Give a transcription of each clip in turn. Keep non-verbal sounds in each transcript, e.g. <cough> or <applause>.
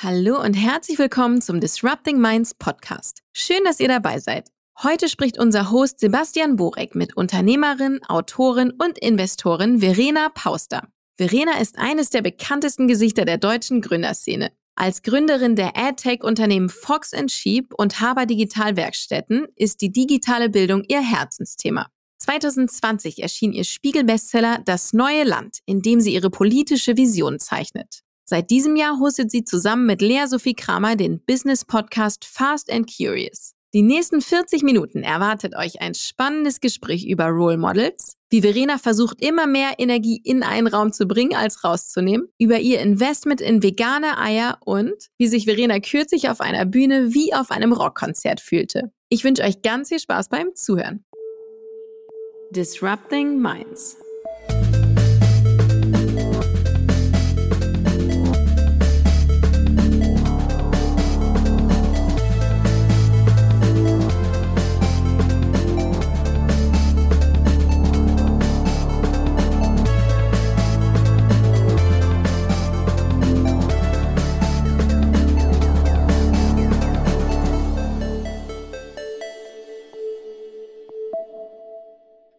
Hallo und herzlich willkommen zum Disrupting Minds Podcast. Schön, dass ihr dabei seid. Heute spricht unser Host Sebastian Borek mit Unternehmerin, Autorin und Investorin Verena Pauster. Verena ist eines der bekanntesten Gesichter der deutschen Gründerszene. Als Gründerin der AdTech-Unternehmen Fox Sheep und Haber Digital Werkstätten ist die digitale Bildung ihr Herzensthema. 2020 erschien ihr Spiegel-Bestseller Das neue Land, in dem sie ihre politische Vision zeichnet. Seit diesem Jahr hostet sie zusammen mit Lea Sophie Kramer den Business-Podcast Fast and Curious. Die nächsten 40 Minuten erwartet euch ein spannendes Gespräch über Role Models, wie Verena versucht, immer mehr Energie in einen Raum zu bringen als rauszunehmen, über ihr Investment in vegane Eier und wie sich Verena kürzlich auf einer Bühne wie auf einem Rockkonzert fühlte. Ich wünsche euch ganz viel Spaß beim Zuhören. Disrupting Minds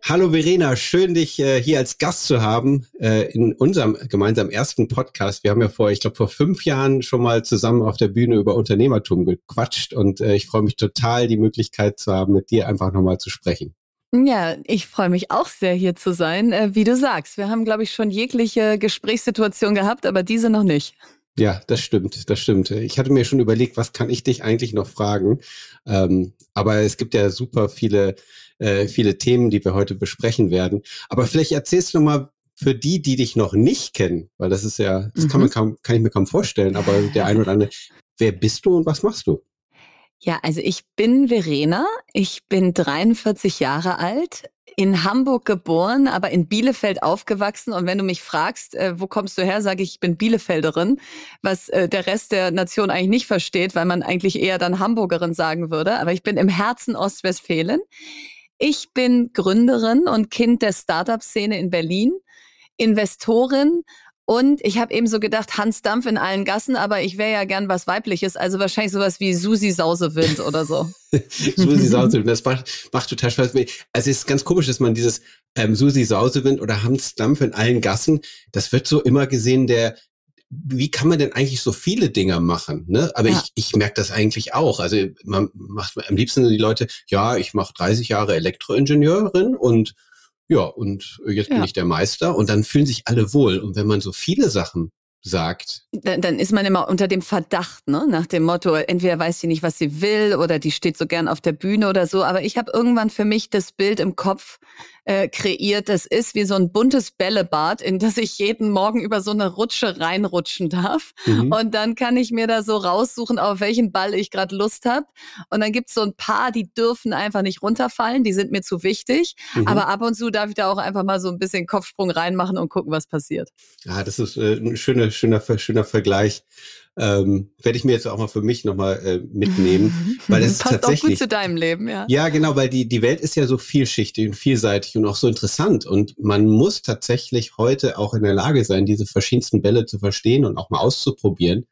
Hallo Verena, schön dich äh, hier als Gast zu haben äh, in unserem gemeinsamen ersten Podcast. Wir haben ja vor, ich glaube, vor fünf Jahren schon mal zusammen auf der Bühne über Unternehmertum gequatscht und äh, ich freue mich total, die Möglichkeit zu haben, mit dir einfach nochmal zu sprechen. Ja, ich freue mich auch sehr, hier zu sein. Äh, wie du sagst, wir haben, glaube ich, schon jegliche Gesprächssituation gehabt, aber diese noch nicht. Ja, das stimmt, das stimmt. Ich hatte mir schon überlegt, was kann ich dich eigentlich noch fragen? Ähm, aber es gibt ja super viele äh, viele Themen, die wir heute besprechen werden. Aber vielleicht erzählst du noch mal für die, die dich noch nicht kennen, weil das ist ja, das mhm. kann man kaum, kann ich mir kaum vorstellen, aber der ein oder andere, wer bist du und was machst du? Ja, also ich bin Verena, ich bin 43 Jahre alt, in Hamburg geboren, aber in Bielefeld aufgewachsen. Und wenn du mich fragst, äh, wo kommst du her, sage ich, ich bin Bielefelderin, was äh, der Rest der Nation eigentlich nicht versteht, weil man eigentlich eher dann Hamburgerin sagen würde. Aber ich bin im Herzen Ostwestfalen. Ich bin Gründerin und Kind der Startup-Szene in Berlin, Investorin und ich habe eben so gedacht, Hans Dampf in allen Gassen, aber ich wäre ja gern was Weibliches, also wahrscheinlich sowas wie Susi Sausewind oder so. <laughs> Susi Sausewind, das macht, macht total Spaß. Also es ist ganz komisch, dass man dieses ähm, Susi Sausewind oder Hans Dampf in allen Gassen, das wird so immer gesehen, der wie kann man denn eigentlich so viele Dinger machen? Ne? Aber ja. ich, ich merke das eigentlich auch. Also man macht am liebsten die Leute, ja, ich mache 30 Jahre Elektroingenieurin und ja, und jetzt ja. bin ich der Meister und dann fühlen sich alle wohl. Und wenn man so viele Sachen sagt. Dann, dann ist man immer unter dem Verdacht, ne? nach dem Motto, entweder weiß sie nicht, was sie will oder die steht so gern auf der Bühne oder so. Aber ich habe irgendwann für mich das Bild im Kopf, äh, kreiert. Das ist wie so ein buntes Bällebad, in das ich jeden Morgen über so eine Rutsche reinrutschen darf. Mhm. Und dann kann ich mir da so raussuchen, auf welchen Ball ich gerade Lust habe. Und dann gibt's so ein paar, die dürfen einfach nicht runterfallen, die sind mir zu wichtig. Mhm. Aber ab und zu darf ich da auch einfach mal so ein bisschen Kopfsprung reinmachen und gucken, was passiert. Ja, das ist äh, ein schöner, schöner, schöner Vergleich ähm, werde ich mir jetzt auch mal für mich nochmal äh, mitnehmen. <laughs> Weil es Passt tatsächlich, auch gut zu deinem Leben, ja. Ja, genau, weil die, die Welt ist ja so vielschichtig und vielseitig und auch so interessant. Und man muss tatsächlich heute auch in der Lage sein, diese verschiedensten Bälle zu verstehen und auch mal auszuprobieren.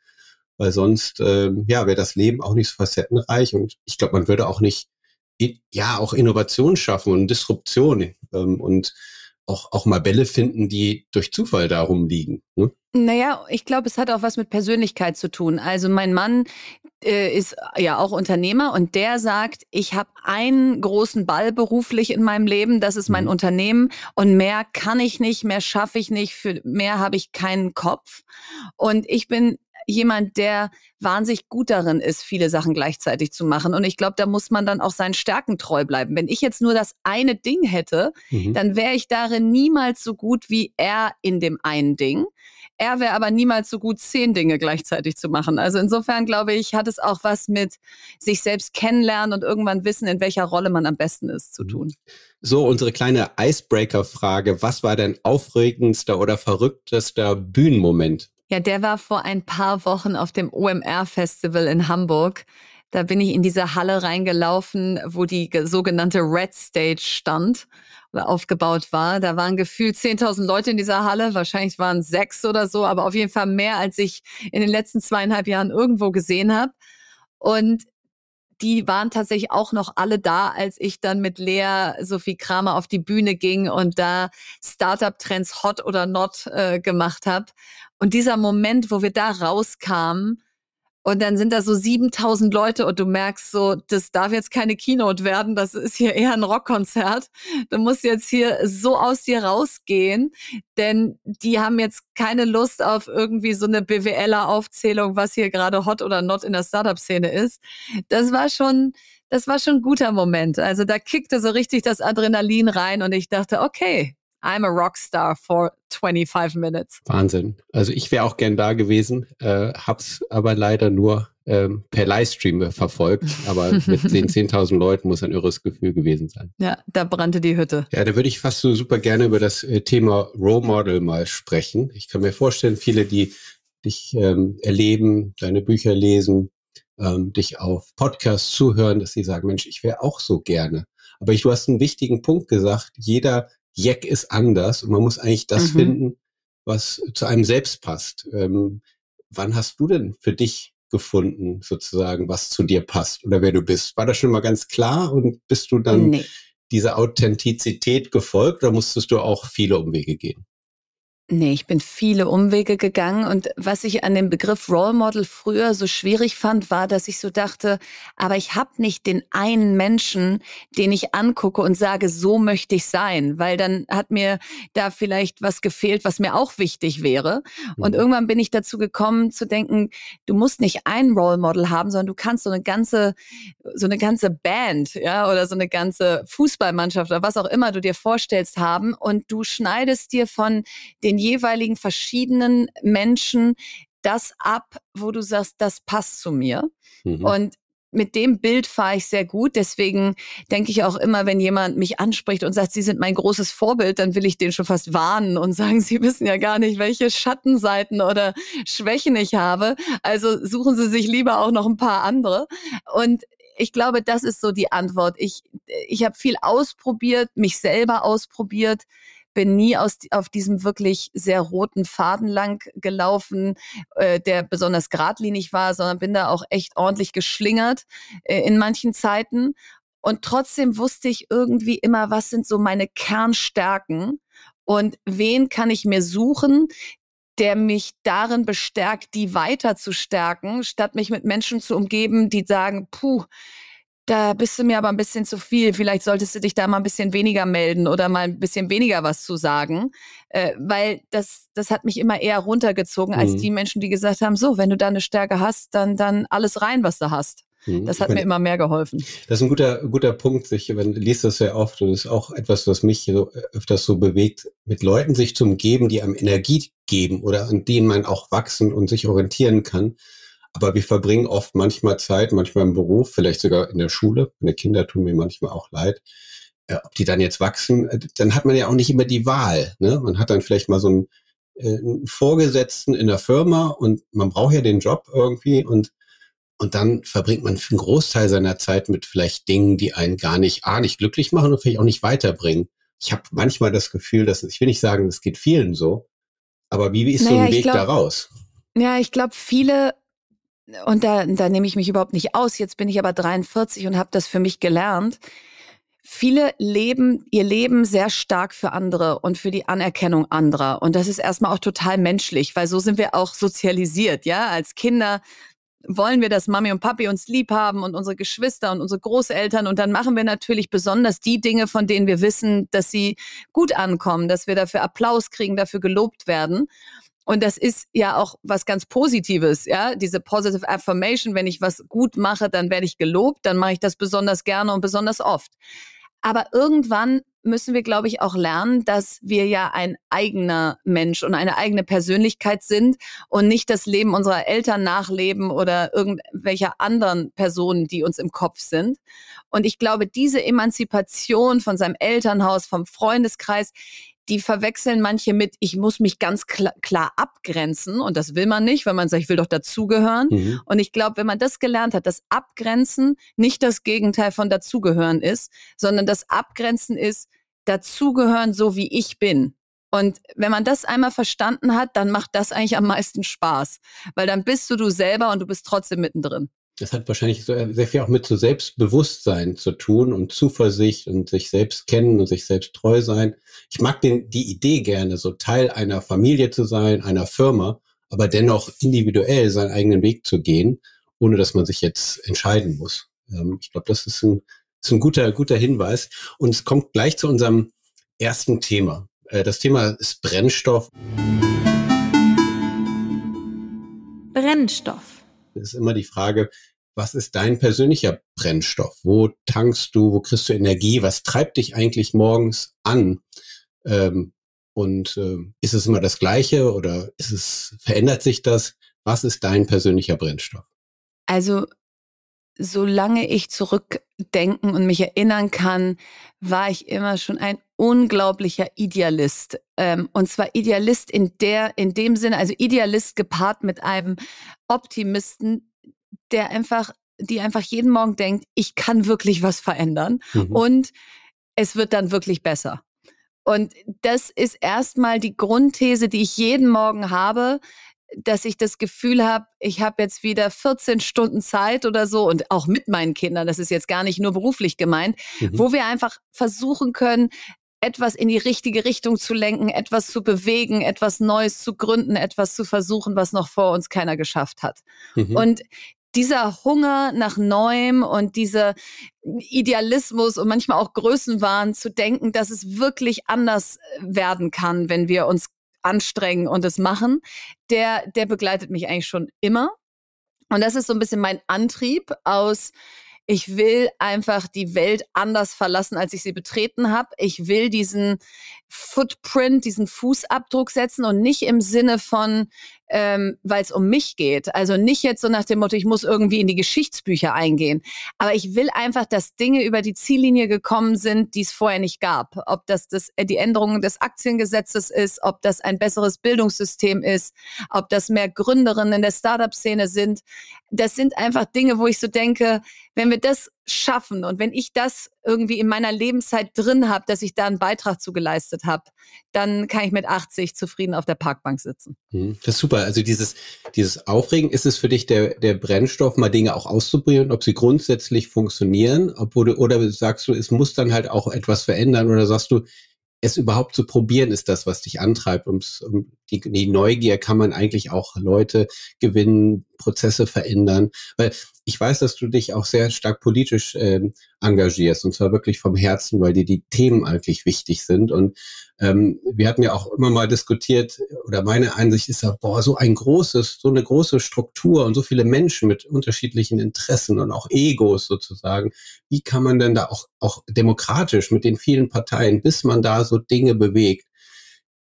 Weil sonst, ähm, ja, wäre das Leben auch nicht so facettenreich. Und ich glaube, man würde auch nicht, ja, auch Innovation schaffen und Disruption. Ähm, und auch, auch mal Bälle finden, die durch Zufall darum liegen. Ne? Naja, ich glaube, es hat auch was mit Persönlichkeit zu tun. Also mein Mann äh, ist ja auch Unternehmer und der sagt, ich habe einen großen Ball beruflich in meinem Leben, das ist mein mhm. Unternehmen und mehr kann ich nicht, mehr schaffe ich nicht, für mehr habe ich keinen Kopf. Und ich bin jemand, der wahnsinnig gut darin ist, viele Sachen gleichzeitig zu machen. Und ich glaube, da muss man dann auch seinen Stärken treu bleiben. Wenn ich jetzt nur das eine Ding hätte, mhm. dann wäre ich darin niemals so gut wie er in dem einen Ding. Er wäre aber niemals so gut, zehn Dinge gleichzeitig zu machen. Also insofern glaube ich, hat es auch was mit sich selbst kennenlernen und irgendwann wissen, in welcher Rolle man am besten ist, zu mhm. tun. So, unsere kleine Icebreaker-Frage. Was war dein aufregendster oder verrücktester Bühnenmoment? Ja, der war vor ein paar Wochen auf dem OMR-Festival in Hamburg. Da bin ich in diese Halle reingelaufen, wo die sogenannte Red Stage stand aufgebaut war. Da waren gefühlt 10.000 Leute in dieser Halle. Wahrscheinlich waren sechs oder so, aber auf jeden Fall mehr, als ich in den letzten zweieinhalb Jahren irgendwo gesehen habe. Und die waren tatsächlich auch noch alle da, als ich dann mit Lea Sophie Kramer auf die Bühne ging und da Startup-Trends Hot oder Not äh, gemacht habe. Und dieser Moment, wo wir da rauskamen, und dann sind da so 7000 Leute und du merkst so, das darf jetzt keine Keynote werden, das ist hier eher ein Rockkonzert. Du musst jetzt hier so aus dir rausgehen, denn die haben jetzt keine Lust auf irgendwie so eine BWLer-Aufzählung, was hier gerade hot oder not in der Startup-Szene ist. Das war schon, das war schon ein guter Moment. Also da kickte so richtig das Adrenalin rein und ich dachte, okay, I'm a Rockstar for 25 minutes. Wahnsinn. Also ich wäre auch gern da gewesen, äh, hab's aber leider nur ähm, per Livestream verfolgt. Aber mit <laughs> den 10.000 Leuten muss ein irres Gefühl gewesen sein. Ja, da brannte die Hütte. Ja, da würde ich fast so super gerne über das äh, Thema Role Model mal sprechen. Ich kann mir vorstellen, viele, die dich ähm, erleben, deine Bücher lesen, ähm, dich auf Podcasts zuhören, dass sie sagen, Mensch, ich wäre auch so gerne. Aber ich, du hast einen wichtigen Punkt gesagt. Jeder Jack ist anders und man muss eigentlich das mhm. finden, was zu einem selbst passt. Ähm, wann hast du denn für dich gefunden, sozusagen, was zu dir passt oder wer du bist? War das schon mal ganz klar und bist du dann nee. dieser Authentizität gefolgt oder musstest du auch viele Umwege gehen? Nee, ich bin viele Umwege gegangen und was ich an dem Begriff Role Model früher so schwierig fand, war, dass ich so dachte, aber ich habe nicht den einen Menschen, den ich angucke und sage, so möchte ich sein, weil dann hat mir da vielleicht was gefehlt, was mir auch wichtig wäre. Und mhm. irgendwann bin ich dazu gekommen zu denken, du musst nicht ein Role Model haben, sondern du kannst so eine ganze so eine ganze Band, ja, oder so eine ganze Fußballmannschaft oder was auch immer du dir vorstellst haben und du schneidest dir von den den jeweiligen verschiedenen Menschen das ab, wo du sagst, das passt zu mir. Mhm. Und mit dem Bild fahre ich sehr gut. Deswegen denke ich auch immer, wenn jemand mich anspricht und sagt, Sie sind mein großes Vorbild, dann will ich den schon fast warnen und <laughs> sagen, Sie wissen ja gar nicht, welche Schattenseiten oder Schwächen ich habe. Also suchen Sie sich lieber auch noch ein paar andere. Und ich glaube, das ist so die Antwort. Ich, ich habe viel ausprobiert, mich selber ausprobiert bin nie aus, auf diesem wirklich sehr roten Faden lang gelaufen, äh, der besonders geradlinig war, sondern bin da auch echt ordentlich geschlingert äh, in manchen Zeiten. Und trotzdem wusste ich irgendwie immer, was sind so meine Kernstärken und wen kann ich mir suchen, der mich darin bestärkt, die weiter zu stärken, statt mich mit Menschen zu umgeben, die sagen, puh, da bist du mir aber ein bisschen zu viel. Vielleicht solltest du dich da mal ein bisschen weniger melden oder mal ein bisschen weniger was zu sagen. Äh, weil das, das hat mich immer eher runtergezogen mhm. als die Menschen, die gesagt haben, so, wenn du da eine Stärke hast, dann, dann alles rein, was du hast. Mhm. Das hat meine, mir immer mehr geholfen. Das ist ein guter, guter Punkt. Ich man liest das sehr oft und ist auch etwas, was mich so, öfters so bewegt, mit Leuten sich zu umgeben, die einem Energie geben oder an denen man auch wachsen und sich orientieren kann aber wir verbringen oft manchmal Zeit, manchmal im Beruf, vielleicht sogar in der Schule. Meine Kinder tun mir manchmal auch leid. Äh, ob die dann jetzt wachsen, äh, dann hat man ja auch nicht immer die Wahl. Ne? Man hat dann vielleicht mal so einen, äh, einen Vorgesetzten in der Firma und man braucht ja den Job irgendwie und und dann verbringt man einen Großteil seiner Zeit mit vielleicht Dingen, die einen gar nicht, A, nicht glücklich machen und vielleicht auch nicht weiterbringen. Ich habe manchmal das Gefühl, dass, ich will nicht sagen, das geht vielen so, aber wie, wie ist naja, so ein Weg glaub, da raus? Ja, ich glaube, viele und da, da nehme ich mich überhaupt nicht aus. Jetzt bin ich aber 43 und habe das für mich gelernt. Viele leben ihr Leben sehr stark für andere und für die Anerkennung anderer. Und das ist erstmal auch total menschlich, weil so sind wir auch sozialisiert, ja. Als Kinder wollen wir, dass Mami und Papi uns lieb haben und unsere Geschwister und unsere Großeltern. Und dann machen wir natürlich besonders die Dinge, von denen wir wissen, dass sie gut ankommen, dass wir dafür Applaus kriegen, dafür gelobt werden. Und das ist ja auch was ganz Positives, ja, diese Positive Affirmation. Wenn ich was gut mache, dann werde ich gelobt, dann mache ich das besonders gerne und besonders oft. Aber irgendwann müssen wir, glaube ich, auch lernen, dass wir ja ein eigener Mensch und eine eigene Persönlichkeit sind und nicht das Leben unserer Eltern nachleben oder irgendwelcher anderen Personen, die uns im Kopf sind. Und ich glaube, diese Emanzipation von seinem Elternhaus, vom Freundeskreis, die verwechseln manche mit, ich muss mich ganz klar, klar abgrenzen und das will man nicht, weil man sagt, ich will doch dazugehören. Mhm. Und ich glaube, wenn man das gelernt hat, dass Abgrenzen nicht das Gegenteil von dazugehören ist, sondern das Abgrenzen ist, dazugehören so wie ich bin. Und wenn man das einmal verstanden hat, dann macht das eigentlich am meisten Spaß, weil dann bist du du selber und du bist trotzdem mittendrin. Das hat wahrscheinlich sehr viel auch mit so Selbstbewusstsein zu tun und Zuversicht und sich selbst kennen und sich selbst treu sein. Ich mag den, die Idee gerne, so Teil einer Familie zu sein, einer Firma, aber dennoch individuell seinen eigenen Weg zu gehen, ohne dass man sich jetzt entscheiden muss. Ähm, ich glaube, das ist ein, ist ein guter, guter Hinweis. Und es kommt gleich zu unserem ersten Thema. Äh, das Thema ist Brennstoff. Brennstoff ist immer die Frage, was ist dein persönlicher Brennstoff? Wo tankst du? Wo kriegst du Energie? Was treibt dich eigentlich morgens an? Ähm, und äh, ist es immer das Gleiche oder ist es, verändert sich das? Was ist dein persönlicher Brennstoff? Also, solange ich zurückdenken und mich erinnern kann, war ich immer schon ein unglaublicher Idealist. Ähm, und zwar Idealist in der, in dem Sinne, also Idealist gepaart mit einem Optimisten, der einfach, die einfach jeden Morgen denkt, ich kann wirklich was verändern mhm. und es wird dann wirklich besser. Und das ist erstmal die Grundthese, die ich jeden Morgen habe, dass ich das Gefühl habe, ich habe jetzt wieder 14 Stunden Zeit oder so und auch mit meinen Kindern, das ist jetzt gar nicht nur beruflich gemeint, mhm. wo wir einfach versuchen können, etwas in die richtige Richtung zu lenken, etwas zu bewegen, etwas Neues zu gründen, etwas zu versuchen, was noch vor uns keiner geschafft hat. Mhm. Und dieser Hunger nach Neuem und dieser Idealismus und manchmal auch Größenwahn zu denken, dass es wirklich anders werden kann, wenn wir uns anstrengen und es machen, der, der begleitet mich eigentlich schon immer. Und das ist so ein bisschen mein Antrieb aus, ich will einfach die Welt anders verlassen, als ich sie betreten habe. Ich will diesen Footprint, diesen Fußabdruck setzen und nicht im Sinne von, ähm, weil es um mich geht. Also nicht jetzt so nach dem Motto, ich muss irgendwie in die Geschichtsbücher eingehen. Aber ich will einfach, dass Dinge über die Ziellinie gekommen sind, die es vorher nicht gab. Ob das, das äh, die Änderung des Aktiengesetzes ist, ob das ein besseres Bildungssystem ist, ob das mehr Gründerinnen in der Startup-Szene sind. Das sind einfach Dinge, wo ich so denke, wenn wir das schaffen und wenn ich das irgendwie in meiner Lebenszeit drin habe, dass ich da einen Beitrag zu geleistet habe, dann kann ich mit 80 zufrieden auf der Parkbank sitzen. Hm, das ist super. Also dieses, dieses Aufregen, ist es für dich der, der Brennstoff, mal Dinge auch auszuprobieren, ob sie grundsätzlich funktionieren, obwohl oder sagst du, es muss dann halt auch etwas verändern oder sagst du, es überhaupt zu probieren, ist das, was dich antreibt. Ums, um die, die Neugier kann man eigentlich auch Leute gewinnen, Prozesse verändern. Weil ich weiß, dass du dich auch sehr stark politisch äh, engagierst und zwar wirklich vom Herzen, weil dir die Themen eigentlich wichtig sind. Und ähm, wir hatten ja auch immer mal diskutiert, oder meine Einsicht ist ja, boah, so ein großes, so eine große Struktur und so viele Menschen mit unterschiedlichen Interessen und auch Egos sozusagen. Wie kann man denn da auch, auch demokratisch mit den vielen Parteien, bis man da so Dinge bewegt?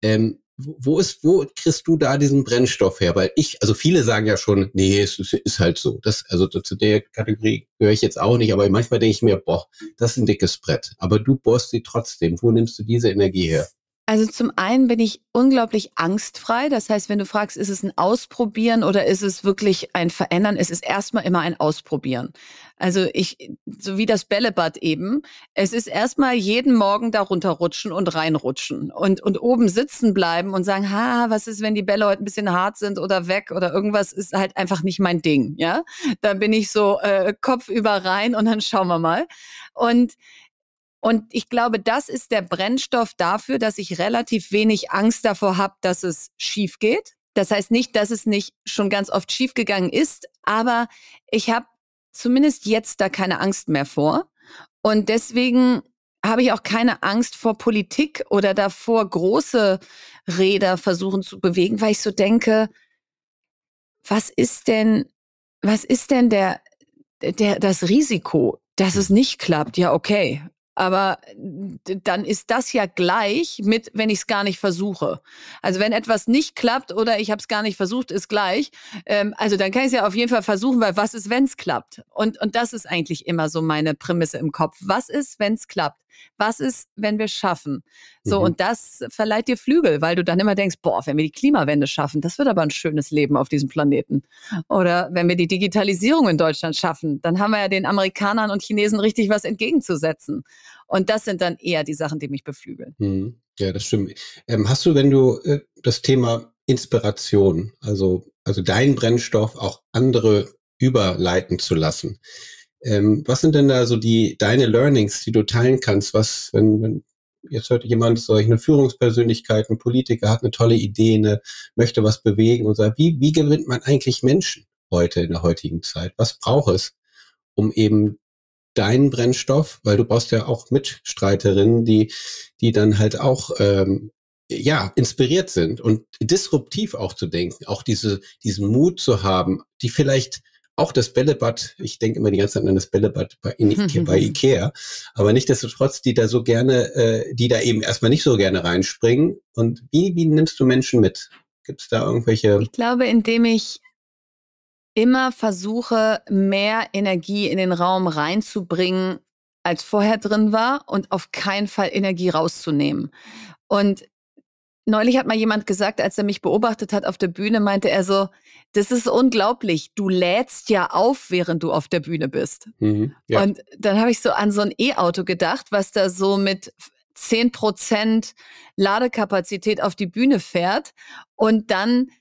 Ähm, wo ist, wo kriegst du da diesen Brennstoff her? Weil ich, also viele sagen ja schon, nee, es ist, ist halt so. Das, also zu der Kategorie gehöre ich jetzt auch nicht, aber manchmal denke ich mir, boah, das ist ein dickes Brett. Aber du bohrst sie trotzdem. Wo nimmst du diese Energie her? Also zum einen bin ich unglaublich angstfrei. Das heißt, wenn du fragst, ist es ein Ausprobieren oder ist es wirklich ein Verändern, es ist erstmal immer ein Ausprobieren. Also ich, so wie das Bällebad eben, es ist erstmal jeden Morgen darunter rutschen und reinrutschen und, und oben sitzen bleiben und sagen, ha, was ist, wenn die Bälle heute ein bisschen hart sind oder weg oder irgendwas ist halt einfach nicht mein Ding, ja. Da bin ich so äh, Kopf über rein und dann schauen wir mal. Und und ich glaube, das ist der Brennstoff dafür, dass ich relativ wenig Angst davor habe, dass es schief geht. Das heißt nicht, dass es nicht schon ganz oft schiefgegangen ist, aber ich habe zumindest jetzt da keine Angst mehr vor. Und deswegen habe ich auch keine Angst vor Politik oder davor, große Räder versuchen zu bewegen, weil ich so denke, was ist denn, was ist denn der, der, das Risiko, dass es nicht klappt? Ja, okay Aber dann ist das ja gleich mit, wenn ich es gar nicht versuche. Also wenn etwas nicht klappt oder ich habe es gar nicht versucht, ist gleich. Ähm, also dann kann ich es ja auf jeden Fall versuchen, weil was ist, wenn es klappt? Und, und das ist eigentlich immer so meine Prämisse im Kopf. Was ist, wenn es klappt? Was ist, wenn wir es schaffen? So, mhm. und das verleiht dir Flügel, weil du dann immer denkst, boah, wenn wir die Klimawende schaffen, das wird aber ein schönes Leben auf diesem Planeten. Oder wenn wir die Digitalisierung in Deutschland schaffen, dann haben wir ja den Amerikanern und Chinesen richtig was entgegenzusetzen. Und das sind dann eher die Sachen, die mich beflügeln. Mhm. Ja, das stimmt. Ähm, hast du, wenn du äh, das Thema Inspiration, also, also dein Brennstoff auch andere überleiten zu lassen, ähm, was sind denn da so die deine Learnings, die du teilen kannst? Was, wenn, wenn jetzt hört jemand solch eine Führungspersönlichkeit, ein Politiker hat eine tolle Idee, eine, möchte was bewegen und sagt, wie, wie gewinnt man eigentlich Menschen heute in der heutigen Zeit? Was braucht es, um eben deinen Brennstoff, weil du brauchst ja auch Mitstreiterinnen, die, die dann halt auch ähm, ja, inspiriert sind und disruptiv auch zu denken, auch diese, diesen Mut zu haben, die vielleicht auch das Bällebad, ich denke immer die ganze Zeit an das Bällebad bei, Ikea, bei <laughs> Ikea, aber nichtsdestotrotz, die da so gerne, äh, die da eben erstmal nicht so gerne reinspringen. Und wie, wie nimmst du Menschen mit? Gibt es da irgendwelche? Ich glaube, indem ich immer versuche, mehr Energie in den Raum reinzubringen, als vorher drin war und auf keinen Fall Energie rauszunehmen. Und Neulich hat mal jemand gesagt, als er mich beobachtet hat auf der Bühne, meinte er so, das ist unglaublich, du lädst ja auf, während du auf der Bühne bist. Mhm, ja. Und dann habe ich so an so ein E-Auto gedacht, was da so mit 10 Prozent Ladekapazität auf die Bühne fährt und dann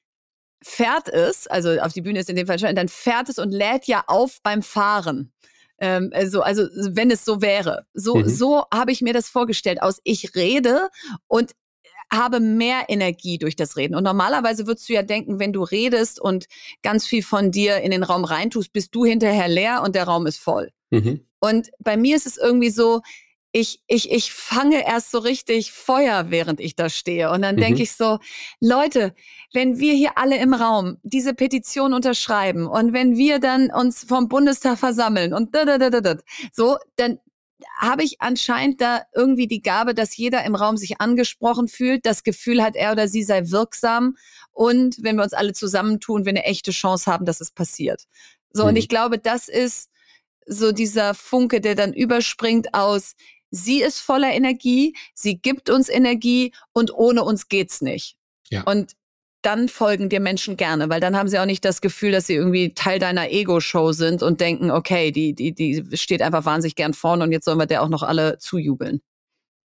fährt es, also auf die Bühne ist in dem Fall schon, dann fährt es und lädt ja auf beim Fahren. Ähm, also, also wenn es so wäre. So, mhm. so habe ich mir das vorgestellt aus. Ich rede und habe mehr Energie durch das Reden. Und normalerweise würdest du ja denken, wenn du redest und ganz viel von dir in den Raum reintust, bist du hinterher leer und der Raum ist voll. Mhm. Und bei mir ist es irgendwie so, ich, ich, ich fange erst so richtig Feuer, während ich da stehe. Und dann mhm. denke ich so, Leute, wenn wir hier alle im Raum diese Petition unterschreiben und wenn wir dann uns vom Bundestag versammeln und da, da, da, da, da, so, dann, habe ich anscheinend da irgendwie die Gabe, dass jeder im Raum sich angesprochen fühlt, das Gefühl hat, er oder sie sei wirksam und wenn wir uns alle zusammentun, wir eine echte Chance haben, dass es passiert. So, mhm. und ich glaube, das ist so dieser Funke, der dann überspringt aus, sie ist voller Energie, sie gibt uns Energie und ohne uns geht's nicht. Ja. Und dann folgen dir Menschen gerne, weil dann haben sie auch nicht das Gefühl, dass sie irgendwie Teil deiner Ego-Show sind und denken, okay, die, die, die steht einfach wahnsinnig gern vorne und jetzt sollen wir der auch noch alle zujubeln.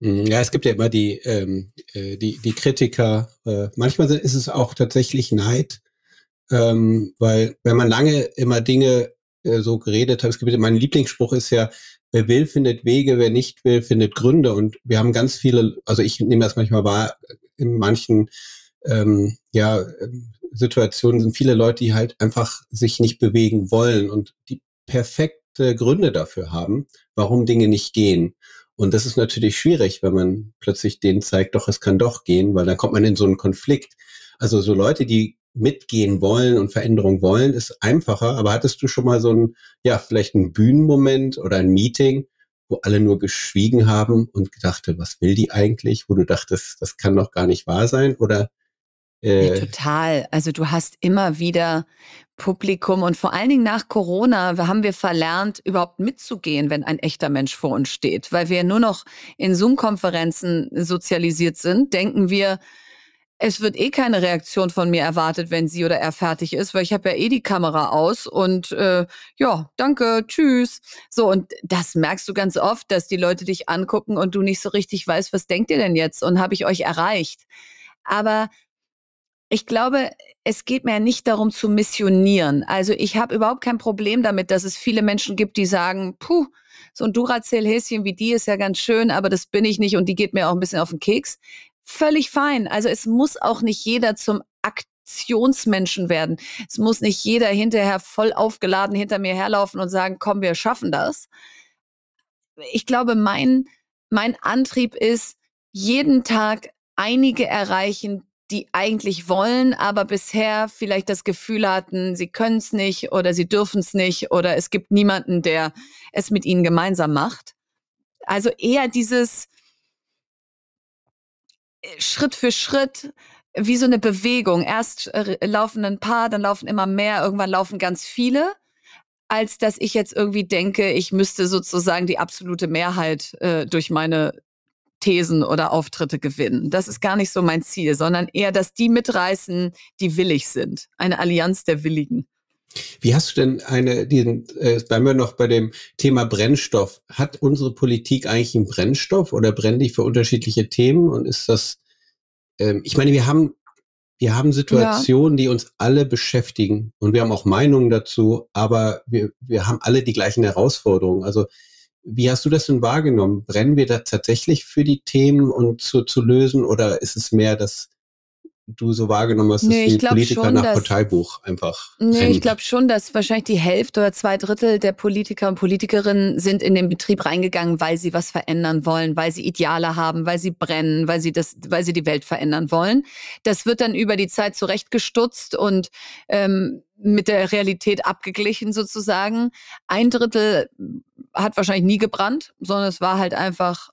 Mhm, ja, es gibt ja immer die, ähm, äh, die, die Kritiker. Äh, manchmal ist es auch tatsächlich Neid, ähm, weil wenn man lange immer Dinge äh, so geredet hat, es gibt mein Lieblingsspruch ist ja, wer will, findet Wege, wer nicht will, findet Gründe. Und wir haben ganz viele, also ich nehme das manchmal wahr, in manchen ähm, ja, Situationen sind viele Leute, die halt einfach sich nicht bewegen wollen und die perfekte Gründe dafür haben, warum Dinge nicht gehen. Und das ist natürlich schwierig, wenn man plötzlich denen zeigt, doch, es kann doch gehen, weil dann kommt man in so einen Konflikt. Also so Leute, die mitgehen wollen und Veränderung wollen, ist einfacher. Aber hattest du schon mal so ein, ja, vielleicht ein Bühnenmoment oder ein Meeting, wo alle nur geschwiegen haben und gedachte, was will die eigentlich? Wo du dachtest, das kann doch gar nicht wahr sein? Oder äh, total. Also du hast immer wieder Publikum und vor allen Dingen nach Corona haben wir verlernt, überhaupt mitzugehen, wenn ein echter Mensch vor uns steht. Weil wir nur noch in Zoom-Konferenzen sozialisiert sind, denken wir, es wird eh keine Reaktion von mir erwartet, wenn sie oder er fertig ist, weil ich habe ja eh die Kamera aus und äh, ja, danke, tschüss. So, und das merkst du ganz oft, dass die Leute dich angucken und du nicht so richtig weißt, was denkt ihr denn jetzt und habe ich euch erreicht. Aber ich glaube, es geht mir nicht darum zu missionieren. Also ich habe überhaupt kein Problem damit, dass es viele Menschen gibt, die sagen, puh, so ein Duracell-Häschen wie die ist ja ganz schön, aber das bin ich nicht und die geht mir auch ein bisschen auf den Keks. Völlig fein. Also es muss auch nicht jeder zum Aktionsmenschen werden. Es muss nicht jeder hinterher voll aufgeladen hinter mir herlaufen und sagen, komm, wir schaffen das. Ich glaube, mein, mein Antrieb ist, jeden Tag einige erreichen, die eigentlich wollen, aber bisher vielleicht das Gefühl hatten, sie können es nicht oder sie dürfen es nicht oder es gibt niemanden, der es mit ihnen gemeinsam macht. Also eher dieses Schritt für Schritt, wie so eine Bewegung. Erst äh, laufen ein paar, dann laufen immer mehr, irgendwann laufen ganz viele, als dass ich jetzt irgendwie denke, ich müsste sozusagen die absolute Mehrheit äh, durch meine Thesen oder Auftritte gewinnen. Das ist gar nicht so mein Ziel, sondern eher, dass die mitreißen, die willig sind. Eine Allianz der Willigen. Wie hast du denn eine, diesen, äh, bleiben wir noch bei dem Thema Brennstoff. Hat unsere Politik eigentlich einen Brennstoff oder brennt die für unterschiedliche Themen? Und ist das, ähm, ich meine, wir haben, wir haben Situationen, ja. die uns alle beschäftigen und wir haben auch Meinungen dazu, aber wir, wir haben alle die gleichen Herausforderungen. Also, wie hast du das denn wahrgenommen? Brennen wir da tatsächlich für die Themen und zu, zu lösen oder ist es mehr das, du so wahrgenommen hast, nee, dass die Politiker schon, nach dass, Parteibuch einfach. Nee, rennen. ich glaube schon, dass wahrscheinlich die Hälfte oder zwei Drittel der Politiker und Politikerinnen sind in den Betrieb reingegangen, weil sie was verändern wollen, weil sie Ideale haben, weil sie brennen, weil sie das, weil sie die Welt verändern wollen. Das wird dann über die Zeit zurechtgestutzt und ähm, mit der Realität abgeglichen sozusagen. Ein Drittel hat wahrscheinlich nie gebrannt, sondern es war halt einfach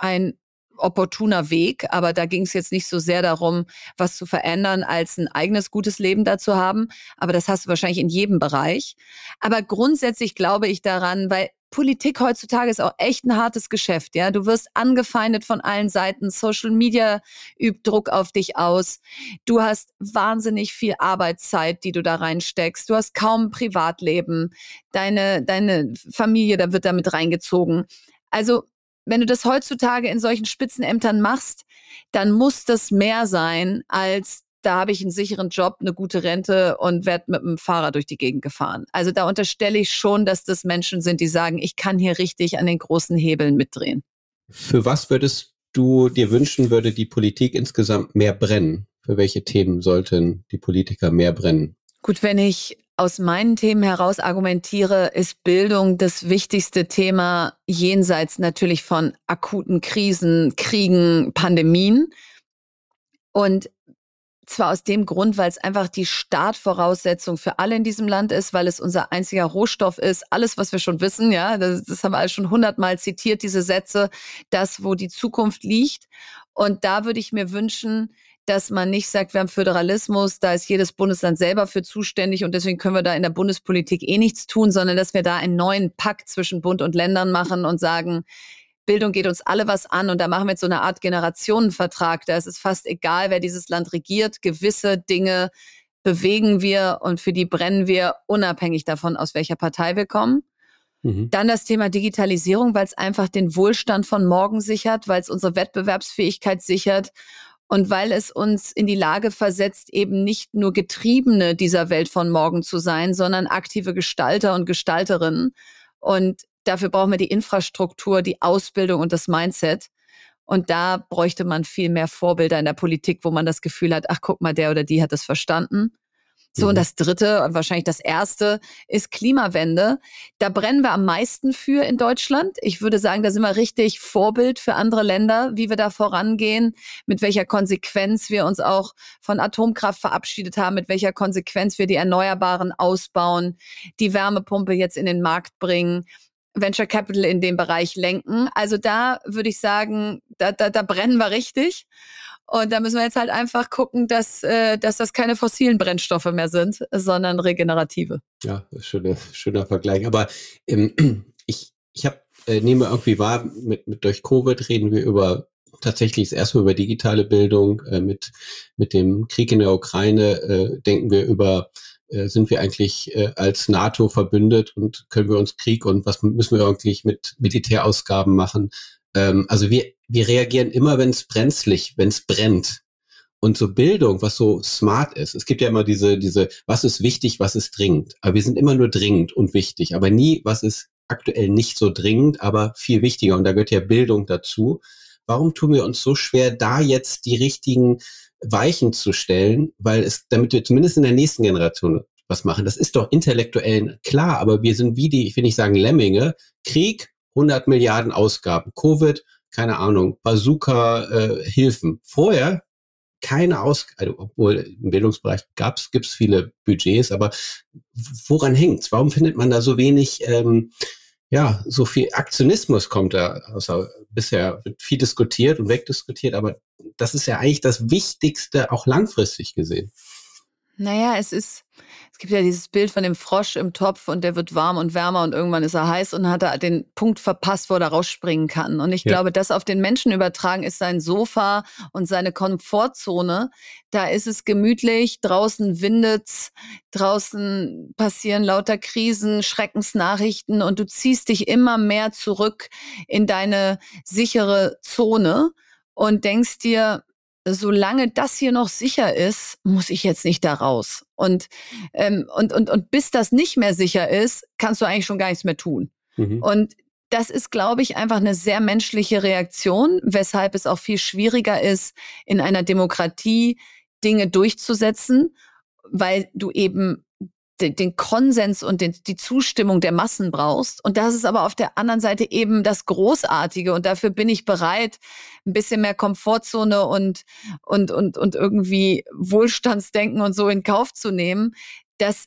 ein opportuner Weg, aber da ging es jetzt nicht so sehr darum, was zu verändern, als ein eigenes gutes Leben dazu haben. Aber das hast du wahrscheinlich in jedem Bereich. Aber grundsätzlich glaube ich daran, weil Politik heutzutage ist auch echt ein hartes Geschäft, ja. Du wirst angefeindet von allen Seiten. Social Media übt Druck auf dich aus. Du hast wahnsinnig viel Arbeitszeit, die du da reinsteckst. Du hast kaum Privatleben. Deine, deine Familie, da wird damit reingezogen. Also wenn du das heutzutage in solchen Spitzenämtern machst, dann muss das mehr sein als da habe ich einen sicheren Job, eine gute Rente und werde mit dem Fahrer durch die Gegend gefahren. Also da unterstelle ich schon, dass das Menschen sind, die sagen, ich kann hier richtig an den großen Hebeln mitdrehen. Für was würdest du dir wünschen, würde die Politik insgesamt mehr brennen? Für welche Themen sollten die Politiker mehr brennen? Gut, wenn ich aus meinen Themen heraus argumentiere, ist Bildung das wichtigste Thema jenseits natürlich von akuten Krisen, Kriegen, Pandemien. Und zwar aus dem Grund, weil es einfach die Startvoraussetzung für alle in diesem Land ist, weil es unser einziger Rohstoff ist. Alles, was wir schon wissen, ja, das, das haben wir alles schon hundertmal zitiert, diese Sätze, das, wo die Zukunft liegt. Und da würde ich mir wünschen, dass man nicht sagt, wir haben Föderalismus, da ist jedes Bundesland selber für zuständig und deswegen können wir da in der Bundespolitik eh nichts tun, sondern dass wir da einen neuen Pakt zwischen Bund und Ländern machen und sagen, Bildung geht uns alle was an und da machen wir jetzt so eine Art Generationenvertrag. Da ist es fast egal, wer dieses Land regiert. Gewisse Dinge bewegen wir und für die brennen wir unabhängig davon, aus welcher Partei wir kommen. Mhm. Dann das Thema Digitalisierung, weil es einfach den Wohlstand von morgen sichert, weil es unsere Wettbewerbsfähigkeit sichert und weil es uns in die Lage versetzt, eben nicht nur Getriebene dieser Welt von morgen zu sein, sondern aktive Gestalter und Gestalterinnen. Und dafür brauchen wir die Infrastruktur, die Ausbildung und das Mindset. Und da bräuchte man viel mehr Vorbilder in der Politik, wo man das Gefühl hat, ach guck mal, der oder die hat das verstanden. So, mhm. und das dritte und wahrscheinlich das erste ist Klimawende. Da brennen wir am meisten für in Deutschland. Ich würde sagen, da sind wir richtig Vorbild für andere Länder, wie wir da vorangehen, mit welcher Konsequenz wir uns auch von Atomkraft verabschiedet haben, mit welcher Konsequenz wir die Erneuerbaren ausbauen, die Wärmepumpe jetzt in den Markt bringen. Venture Capital in dem Bereich lenken. Also da würde ich sagen, da, da, da brennen wir richtig. Und da müssen wir jetzt halt einfach gucken, dass, äh, dass das keine fossilen Brennstoffe mehr sind, sondern regenerative. Ja, schöner, schöner Vergleich. Aber ähm, <clears throat> ich, ich hab, äh, nehme irgendwie wahr, mit, mit durch Covid reden wir über tatsächlich erstmal über digitale Bildung. Äh, mit, mit dem Krieg in der Ukraine äh, denken wir über äh, sind wir eigentlich äh, als NATO verbündet und können wir uns Krieg und was müssen wir eigentlich mit Militärausgaben machen? Ähm, also wir, wir reagieren immer, wenn es brenzlig, wenn es brennt. Und so Bildung, was so smart ist. Es gibt ja immer diese, diese, was ist wichtig, was ist dringend. Aber wir sind immer nur dringend und wichtig, aber nie, was ist aktuell nicht so dringend, aber viel wichtiger. Und da gehört ja Bildung dazu. Warum tun wir uns so schwer, da jetzt die richtigen Weichen zu stellen, weil es, damit wir zumindest in der nächsten Generation was machen. Das ist doch intellektuell klar, aber wir sind wie die, ich will nicht sagen Lemminge, Krieg, 100 Milliarden Ausgaben. Covid, keine Ahnung, Bazooka, äh. Vorher keine Ausgaben, also, obwohl im Bildungsbereich gab's, gibt's viele Budgets, aber woran hängt's? Warum findet man da so wenig ähm, ja, so viel Aktionismus kommt da. Also bisher wird viel diskutiert und wegdiskutiert, aber das ist ja eigentlich das Wichtigste, auch langfristig gesehen. Naja, es ist, es gibt ja dieses Bild von dem Frosch im Topf und der wird warm und wärmer und irgendwann ist er heiß und hat er den Punkt verpasst, wo er rausspringen kann. Und ich ja. glaube, das auf den Menschen übertragen ist sein Sofa und seine Komfortzone. Da ist es gemütlich, draußen windet's, draußen passieren lauter Krisen, Schreckensnachrichten und du ziehst dich immer mehr zurück in deine sichere Zone und denkst dir, solange das hier noch sicher ist, muss ich jetzt nicht da raus. Und, ähm, und, und, und bis das nicht mehr sicher ist, kannst du eigentlich schon gar nichts mehr tun. Mhm. Und das ist, glaube ich, einfach eine sehr menschliche Reaktion, weshalb es auch viel schwieriger ist, in einer Demokratie Dinge durchzusetzen, weil du eben den Konsens und den, die Zustimmung der Massen brauchst. Und das ist aber auf der anderen Seite eben das Großartige. Und dafür bin ich bereit, ein bisschen mehr Komfortzone und, und, und, und irgendwie Wohlstandsdenken und so in Kauf zu nehmen, dass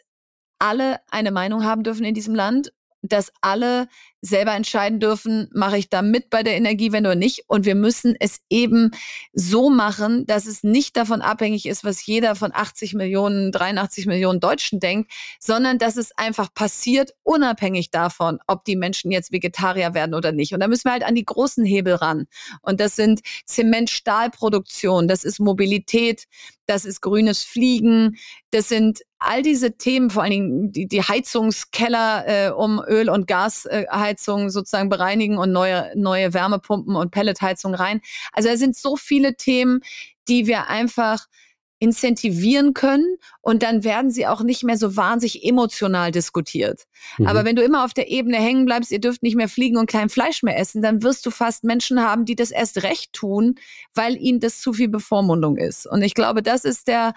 alle eine Meinung haben dürfen in diesem Land dass alle selber entscheiden dürfen, mache ich da mit bei der Energiewende oder nicht. Und wir müssen es eben so machen, dass es nicht davon abhängig ist, was jeder von 80 Millionen, 83 Millionen Deutschen denkt, sondern dass es einfach passiert, unabhängig davon, ob die Menschen jetzt Vegetarier werden oder nicht. Und da müssen wir halt an die großen Hebel ran. Und das sind Zement-Stahlproduktion, das ist Mobilität, das ist grünes Fliegen, das sind all diese Themen, vor allen Dingen die, die Heizungskeller äh, um Öl- und Gasheizungen äh, sozusagen bereinigen und neue, neue Wärmepumpen und Pelletheizungen rein. Also da sind so viele Themen, die wir einfach incentivieren können und dann werden sie auch nicht mehr so wahnsinnig emotional diskutiert. Mhm. Aber wenn du immer auf der Ebene hängen bleibst, ihr dürft nicht mehr fliegen und kein Fleisch mehr essen, dann wirst du fast Menschen haben, die das erst recht tun, weil ihnen das zu viel Bevormundung ist. Und ich glaube, das ist der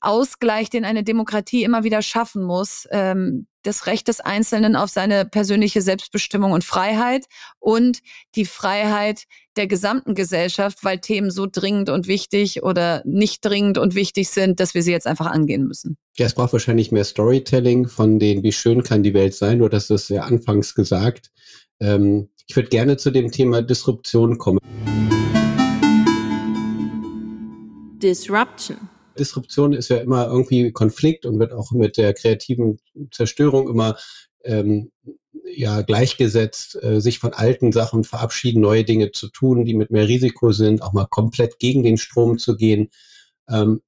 Ausgleich, den eine Demokratie immer wieder schaffen muss, ähm, das Recht des Einzelnen auf seine persönliche Selbstbestimmung und Freiheit und die Freiheit der gesamten Gesellschaft, weil Themen so dringend und wichtig oder nicht dringend und wichtig sind, dass wir sie jetzt einfach angehen müssen. Ja, es braucht wahrscheinlich mehr Storytelling von den, wie schön kann die Welt sein, nur das ist ja anfangs gesagt. Ähm, ich würde gerne zu dem Thema Disruption kommen. Disruption. Disruption ist ja immer irgendwie Konflikt und wird auch mit der kreativen Zerstörung immer ähm, ja gleichgesetzt, äh, sich von alten Sachen verabschieden, neue Dinge zu tun, die mit mehr Risiko sind, auch mal komplett gegen den Strom zu gehen. Ähm,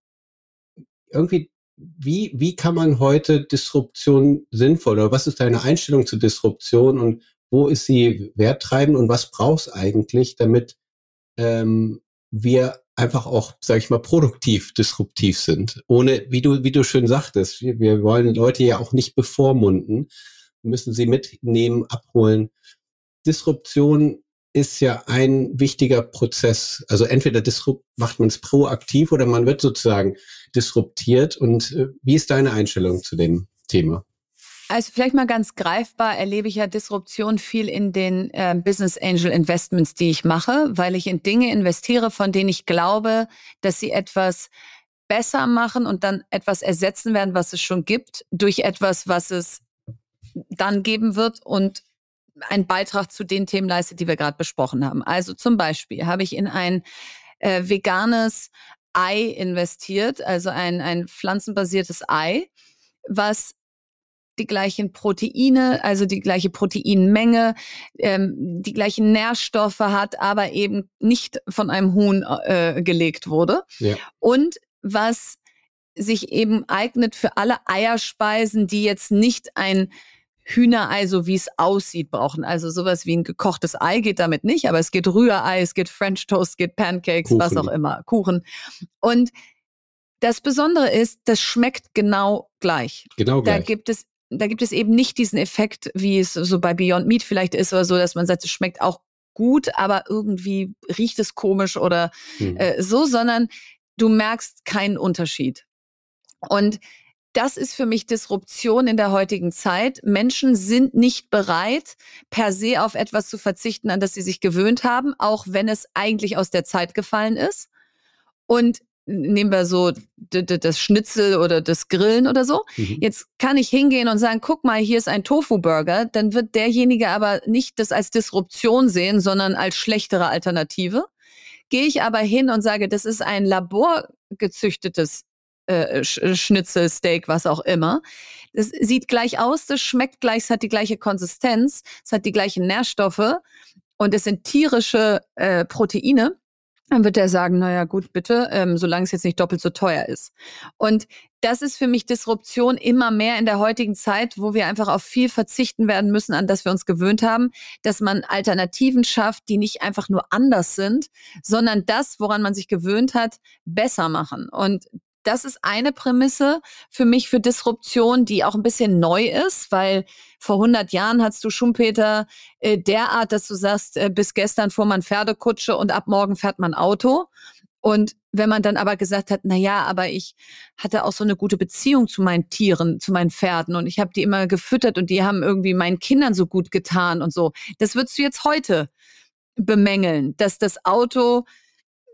irgendwie, wie, wie kann man heute Disruption sinnvoll oder was ist deine Einstellung zu Disruption und wo ist sie werttreibend und was brauchst eigentlich, damit ähm, wir einfach auch, sage ich mal, produktiv disruptiv sind. Ohne, wie du, wie du schön sagtest, wir, wir wollen Leute ja auch nicht bevormunden, müssen sie mitnehmen, abholen. Disruption ist ja ein wichtiger Prozess. Also entweder disrupt, macht man es proaktiv oder man wird sozusagen disruptiert. Und äh, wie ist deine Einstellung zu dem Thema? Also vielleicht mal ganz greifbar erlebe ich ja Disruption viel in den äh, Business Angel Investments, die ich mache, weil ich in Dinge investiere, von denen ich glaube, dass sie etwas besser machen und dann etwas ersetzen werden, was es schon gibt, durch etwas, was es dann geben wird und einen Beitrag zu den Themen leistet, die wir gerade besprochen haben. Also zum Beispiel habe ich in ein äh, veganes Ei investiert, also ein, ein pflanzenbasiertes Ei, was die gleichen Proteine, also die gleiche Proteinmenge, ähm, die gleichen Nährstoffe hat, aber eben nicht von einem Huhn äh, gelegt wurde. Ja. Und was sich eben eignet für alle Eierspeisen, die jetzt nicht ein Hühnerei, so wie es aussieht, brauchen. Also sowas wie ein gekochtes Ei geht damit nicht, aber es geht Rührei, es geht French Toast, es geht Pancakes, Kuchen. was auch immer, Kuchen. Und das Besondere ist, das schmeckt genau gleich. Genau gleich. Da gibt es da gibt es eben nicht diesen Effekt, wie es so bei Beyond Meat vielleicht ist oder so, dass man sagt, es schmeckt auch gut, aber irgendwie riecht es komisch oder mhm. äh, so, sondern du merkst keinen Unterschied. Und das ist für mich Disruption in der heutigen Zeit. Menschen sind nicht bereit, per se auf etwas zu verzichten, an das sie sich gewöhnt haben, auch wenn es eigentlich aus der Zeit gefallen ist. Und nehmen wir so das Schnitzel oder das Grillen oder so. Mhm. Jetzt kann ich hingehen und sagen, guck mal, hier ist ein Tofu-Burger. Dann wird derjenige aber nicht das als Disruption sehen, sondern als schlechtere Alternative. Gehe ich aber hin und sage, das ist ein laborgezüchtetes äh, Schnitzel, Steak, was auch immer. Es sieht gleich aus, das schmeckt gleich, es hat die gleiche Konsistenz, es hat die gleichen Nährstoffe und es sind tierische äh, Proteine dann wird er sagen, naja, gut, bitte, ähm, solange es jetzt nicht doppelt so teuer ist. Und das ist für mich Disruption immer mehr in der heutigen Zeit, wo wir einfach auf viel verzichten werden müssen, an das wir uns gewöhnt haben, dass man Alternativen schafft, die nicht einfach nur anders sind, sondern das, woran man sich gewöhnt hat, besser machen. Und das ist eine Prämisse für mich für Disruption, die auch ein bisschen neu ist, weil vor 100 Jahren hattest du Schumpeter äh, derart, dass du sagst, äh, bis gestern fuhr man Pferdekutsche und ab morgen fährt man Auto. Und wenn man dann aber gesagt hat, na ja, aber ich hatte auch so eine gute Beziehung zu meinen Tieren, zu meinen Pferden und ich habe die immer gefüttert und die haben irgendwie meinen Kindern so gut getan und so. Das würdest du jetzt heute bemängeln, dass das Auto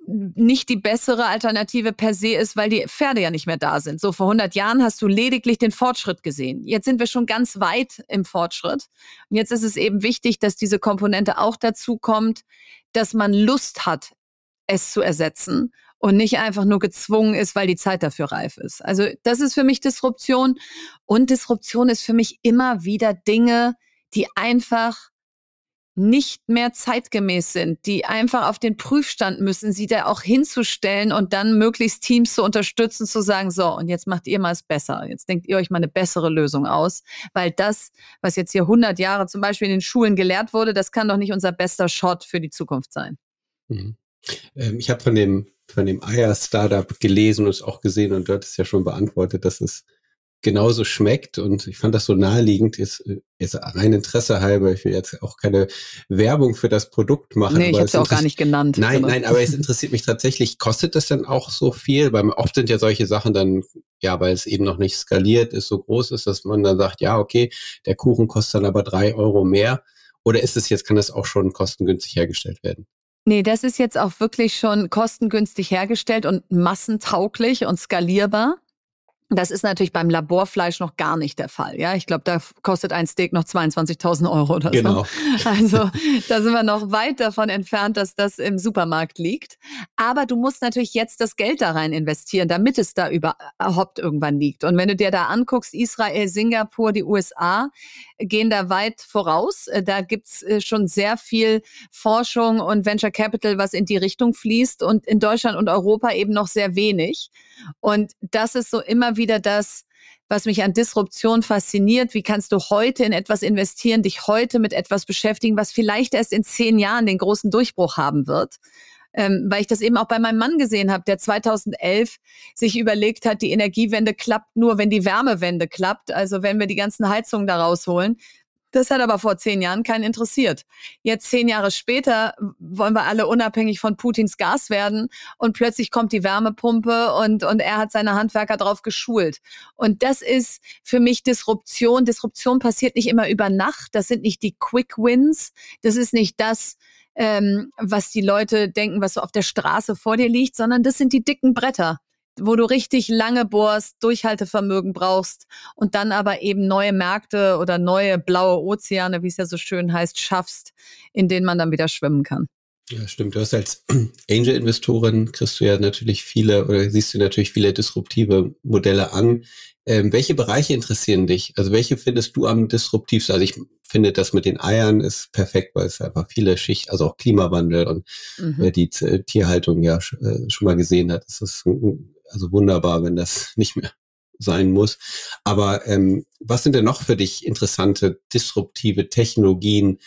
nicht die bessere Alternative per se ist, weil die Pferde ja nicht mehr da sind. So vor 100 Jahren hast du lediglich den Fortschritt gesehen. Jetzt sind wir schon ganz weit im Fortschritt. Und jetzt ist es eben wichtig, dass diese Komponente auch dazu kommt, dass man Lust hat, es zu ersetzen und nicht einfach nur gezwungen ist, weil die Zeit dafür reif ist. Also das ist für mich Disruption. Und Disruption ist für mich immer wieder Dinge, die einfach nicht mehr zeitgemäß sind, die einfach auf den Prüfstand müssen, sie da auch hinzustellen und dann möglichst Teams zu unterstützen, zu sagen, so, und jetzt macht ihr mal es besser. Jetzt denkt ihr euch mal eine bessere Lösung aus, weil das, was jetzt hier 100 Jahre zum Beispiel in den Schulen gelehrt wurde, das kann doch nicht unser bester Shot für die Zukunft sein. Mhm. Ähm, ich habe von dem, von dem Eier-Startup gelesen und es auch gesehen und dort ist ja schon beantwortet, dass es genauso schmeckt und ich fand das so naheliegend, ist, ist rein Interesse halber, ich will jetzt auch keine Werbung für das Produkt machen. Nee, ich habe es auch gar nicht genannt. Nein, genau. nein, aber es interessiert mich tatsächlich, kostet das dann auch so viel? Weil oft sind ja solche Sachen dann, ja, weil es eben noch nicht skaliert ist, so groß ist, dass man dann sagt, ja, okay, der Kuchen kostet dann aber drei Euro mehr. Oder ist es jetzt, kann das auch schon kostengünstig hergestellt werden? Nee, das ist jetzt auch wirklich schon kostengünstig hergestellt und massentauglich und skalierbar. Das ist natürlich beim Laborfleisch noch gar nicht der Fall. Ja, ich glaube, da kostet ein Steak noch 22.000 Euro oder genau. so. <laughs> Also da sind wir noch weit davon entfernt, dass das im Supermarkt liegt. Aber du musst natürlich jetzt das Geld da rein investieren, damit es da überhaupt irgendwann liegt. Und wenn du dir da anguckst, Israel, Singapur, die USA gehen da weit voraus. Äh, da gibt's äh, schon sehr viel Forschung und Venture Capital, was in die Richtung fließt. Und in Deutschland und Europa eben noch sehr wenig. Und das ist so immer wieder das, was mich an Disruption fasziniert. Wie kannst du heute in etwas investieren, dich heute mit etwas beschäftigen, was vielleicht erst in zehn Jahren den großen Durchbruch haben wird? Ähm, weil ich das eben auch bei meinem Mann gesehen habe, der 2011 sich überlegt hat, die Energiewende klappt nur, wenn die Wärmewende klappt. Also wenn wir die ganzen Heizungen da rausholen. Das hat aber vor zehn Jahren keinen interessiert. Jetzt zehn Jahre später wollen wir alle unabhängig von Putins Gas werden und plötzlich kommt die Wärmepumpe und, und er hat seine Handwerker drauf geschult. Und das ist für mich Disruption. Disruption passiert nicht immer über Nacht. Das sind nicht die Quick Wins. Das ist nicht das, ähm, was die Leute denken, was so auf der Straße vor dir liegt, sondern das sind die dicken Bretter wo du richtig lange bohrst, Durchhaltevermögen brauchst und dann aber eben neue Märkte oder neue blaue Ozeane, wie es ja so schön heißt, schaffst, in denen man dann wieder schwimmen kann. Ja, stimmt. Du hast als <clears throat> Angel-Investorin kriegst du ja natürlich viele oder siehst du natürlich viele disruptive Modelle an. Ähm, welche Bereiche interessieren dich? Also welche findest du am disruptivsten? Also ich finde, das mit den Eiern ist perfekt, weil es einfach viele Schicht, also auch Klimawandel und mhm. wer die Tierhaltung ja äh, schon mal gesehen hat, ist das also wunderbar, wenn das <laughs> nicht mehr sein muss. Aber ähm, was sind denn noch für dich interessante disruptive Technologien,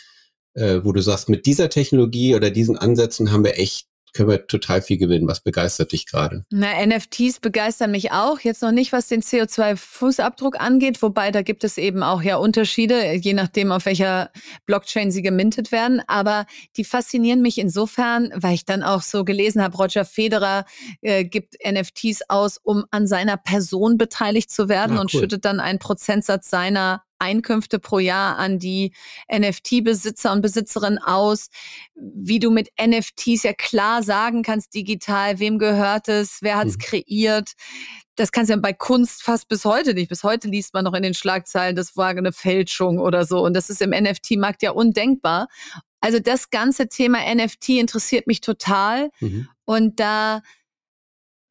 äh, wo du sagst, mit dieser Technologie oder diesen Ansätzen haben wir echt können wir total viel gewinnen. Was begeistert dich gerade? Na, NFTs begeistern mich auch. Jetzt noch nicht, was den CO2-Fußabdruck angeht, wobei da gibt es eben auch ja Unterschiede, je nachdem, auf welcher Blockchain sie gemintet werden. Aber die faszinieren mich insofern, weil ich dann auch so gelesen habe, Roger Federer äh, gibt NFTs aus, um an seiner Person beteiligt zu werden ah, cool. und schüttet dann einen Prozentsatz seiner Einkünfte pro Jahr an die NFT-Besitzer und Besitzerinnen aus, wie du mit NFTs ja klar sagen kannst digital, wem gehört es, wer hat es mhm. kreiert. Das kannst du ja bei Kunst fast bis heute nicht. Bis heute liest man noch in den Schlagzeilen, das war eine Fälschung oder so. Und das ist im NFT-Markt ja undenkbar. Also das ganze Thema NFT interessiert mich total. Mhm. Und da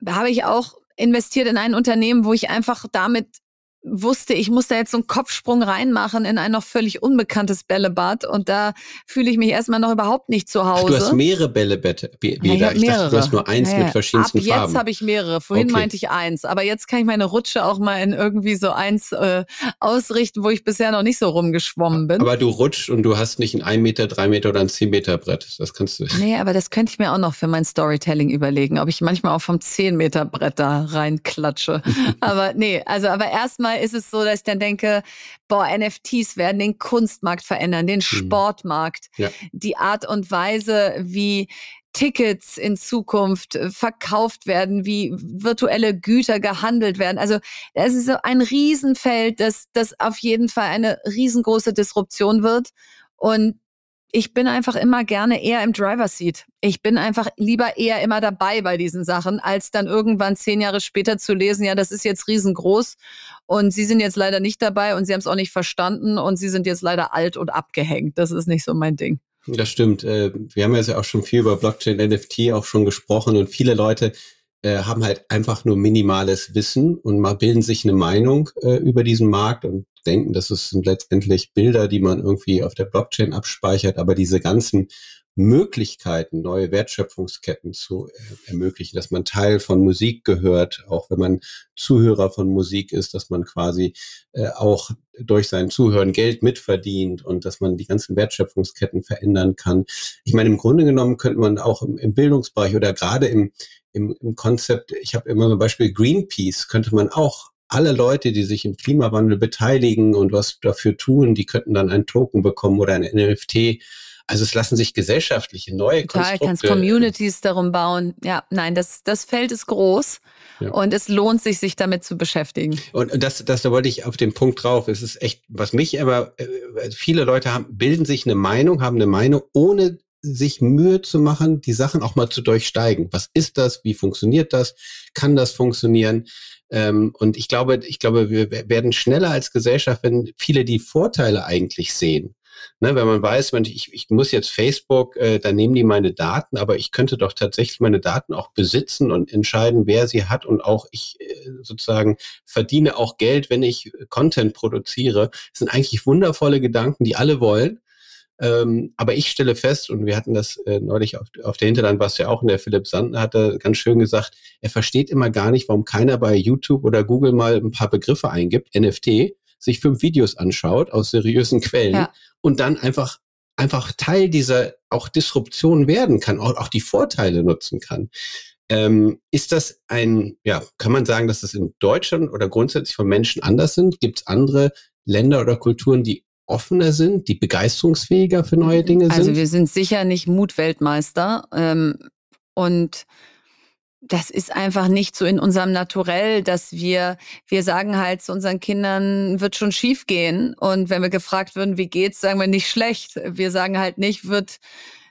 habe ich auch investiert in ein Unternehmen, wo ich einfach damit wusste, ich muss da jetzt so einen Kopfsprung reinmachen in ein noch völlig unbekanntes Bällebad und da fühle ich mich erstmal noch überhaupt nicht zu Hause. Ach, du hast mehrere Bällebäder. Ja, ich, ich dachte, du hast nur eins naja, mit verschiedensten ab Farben. Jetzt habe ich mehrere. Vorhin okay. meinte ich eins, aber jetzt kann ich meine Rutsche auch mal in irgendwie so eins äh, ausrichten, wo ich bisher noch nicht so rumgeschwommen bin. Aber du rutschst und du hast nicht ein 1 Meter, 3 Meter oder ein 10 Meter Brett. Das kannst du. Nee, aber das könnte ich mir auch noch für mein Storytelling überlegen, ob ich manchmal auch vom 10 Meter Brett da reinklatsche. <laughs> aber nee, also aber erstmal ist es so, dass ich dann denke, boah, NFTs werden den Kunstmarkt verändern, den mhm. Sportmarkt, ja. die Art und Weise, wie Tickets in Zukunft äh, verkauft werden, wie virtuelle Güter gehandelt werden. Also es ist so ein Riesenfeld, das, das auf jeden Fall eine riesengroße Disruption wird. Und ich bin einfach immer gerne eher im Driver Seat. Ich bin einfach lieber eher immer dabei bei diesen Sachen, als dann irgendwann zehn Jahre später zu lesen, ja, das ist jetzt riesengroß und Sie sind jetzt leider nicht dabei und Sie haben es auch nicht verstanden und Sie sind jetzt leider alt und abgehängt. Das ist nicht so mein Ding. Das stimmt. Äh, wir haben ja auch schon viel über Blockchain, NFT auch schon gesprochen und viele Leute äh, haben halt einfach nur minimales Wissen und mal bilden sich eine Meinung äh, über diesen Markt und denken, das sind letztendlich Bilder, die man irgendwie auf der Blockchain abspeichert, aber diese ganzen Möglichkeiten, neue Wertschöpfungsketten zu ermöglichen, dass man Teil von Musik gehört, auch wenn man Zuhörer von Musik ist, dass man quasi äh, auch durch sein Zuhören Geld mitverdient und dass man die ganzen Wertschöpfungsketten verändern kann. Ich meine, im Grunde genommen könnte man auch im, im Bildungsbereich oder gerade im, im, im Konzept, ich habe immer ein Beispiel Greenpeace, könnte man auch alle Leute, die sich im Klimawandel beteiligen und was dafür tun, die könnten dann ein Token bekommen oder ein NFT. Also es lassen sich gesellschaftliche neue Total, Konstrukte... kannst Communities darum bauen. Ja, nein, das, das Feld ist groß ja. und es lohnt sich, sich damit zu beschäftigen. Und das, das da wollte ich auf den Punkt drauf. Es ist echt, was mich aber, äh, viele Leute haben, bilden sich eine Meinung, haben eine Meinung, ohne sich Mühe zu machen, die Sachen auch mal zu durchsteigen. Was ist das? Wie funktioniert das? Kann das funktionieren? Ähm, und ich glaube, ich glaube, wir werden schneller als Gesellschaft, wenn viele die Vorteile eigentlich sehen. Ne, wenn man weiß, wenn ich, ich muss jetzt Facebook, äh, da nehmen die meine Daten, aber ich könnte doch tatsächlich meine Daten auch besitzen und entscheiden, wer sie hat und auch ich äh, sozusagen verdiene auch Geld, wenn ich Content produziere. Das sind eigentlich wundervolle Gedanken, die alle wollen. Ähm, aber ich stelle fest, und wir hatten das äh, neulich auf, auf der Hinterland, was ja auch in der Philipp Sandner hatte, ganz schön gesagt, er versteht immer gar nicht, warum keiner bei YouTube oder Google mal ein paar Begriffe eingibt, NFT, sich fünf Videos anschaut aus seriösen Quellen ja. und dann einfach einfach Teil dieser auch Disruption werden kann, auch, auch die Vorteile nutzen kann. Ähm, ist das ein, ja, kann man sagen, dass das in Deutschland oder grundsätzlich von Menschen anders sind? Gibt es andere Länder oder Kulturen, die offener sind, die begeisterungsfähiger für neue Dinge also sind? Also wir sind sicher nicht Mutweltmeister ähm, und das ist einfach nicht so in unserem Naturell, dass wir, wir sagen halt zu unseren Kindern, wird schon schief gehen. Und wenn wir gefragt würden, wie geht's, sagen wir nicht schlecht. Wir sagen halt nicht, wird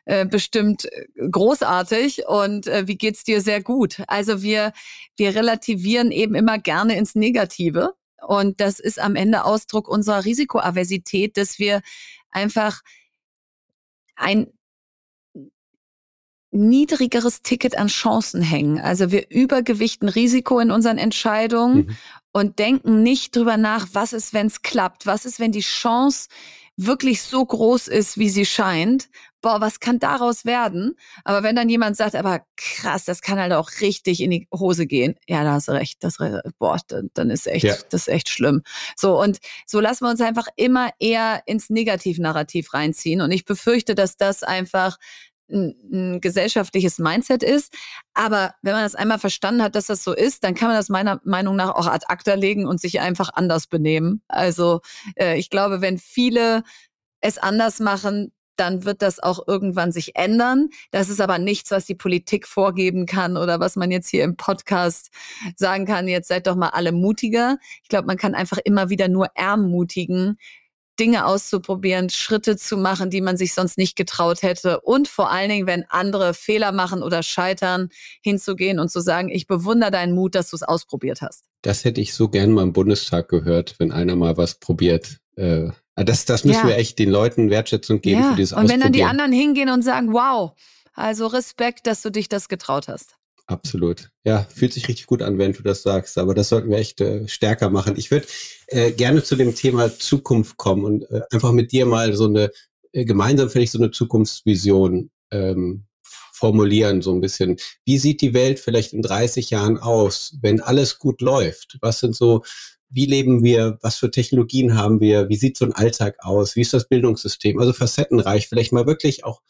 äh, bestimmt großartig und äh, wie geht's dir sehr gut. Also wir, wir relativieren eben immer gerne ins Negative. Und das ist am Ende Ausdruck unserer Risikoaversität, dass wir einfach ein niedrigeres Ticket an Chancen hängen. Also wir übergewichten Risiko in unseren Entscheidungen mhm. und denken nicht drüber nach, was ist, wenn es klappt, was ist, wenn die Chance wirklich so groß ist, wie sie scheint. Boah, was kann daraus werden? Aber wenn dann jemand sagt, aber krass, das kann halt auch richtig in die Hose gehen. Ja, da hast du recht. Das, boah, dann, dann ist echt, ja. das ist echt schlimm. So, und so lassen wir uns einfach immer eher ins Negativnarrativ reinziehen. Und ich befürchte, dass das einfach ein, ein gesellschaftliches Mindset ist. Aber wenn man das einmal verstanden hat, dass das so ist, dann kann man das meiner Meinung nach auch ad acta legen und sich einfach anders benehmen. Also äh, ich glaube, wenn viele es anders machen, dann wird das auch irgendwann sich ändern. Das ist aber nichts, was die Politik vorgeben kann oder was man jetzt hier im Podcast sagen kann, jetzt seid doch mal alle mutiger. Ich glaube, man kann einfach immer wieder nur ermutigen, Dinge auszuprobieren, Schritte zu machen, die man sich sonst nicht getraut hätte. Und vor allen Dingen, wenn andere Fehler machen oder scheitern, hinzugehen und zu sagen, ich bewundere deinen Mut, dass du es ausprobiert hast. Das hätte ich so gern mal im Bundestag gehört, wenn einer mal was probiert. Äh, das, das müssen ja. wir echt den Leuten Wertschätzung geben ja. für dieses Und wenn dann die anderen hingehen und sagen, wow, also Respekt, dass du dich das getraut hast. Absolut. Ja, fühlt sich richtig gut an, wenn du das sagst. Aber das sollten wir echt äh, stärker machen. Ich würde äh, gerne zu dem Thema Zukunft kommen und äh, einfach mit dir mal so eine, äh, gemeinsam vielleicht so eine Zukunftsvision ähm, formulieren, so ein bisschen. Wie sieht die Welt vielleicht in 30 Jahren aus, wenn alles gut läuft? Was sind so, wie leben wir? Was für Technologien haben wir? Wie sieht so ein Alltag aus? Wie ist das Bildungssystem? Also facettenreich, vielleicht mal wirklich auch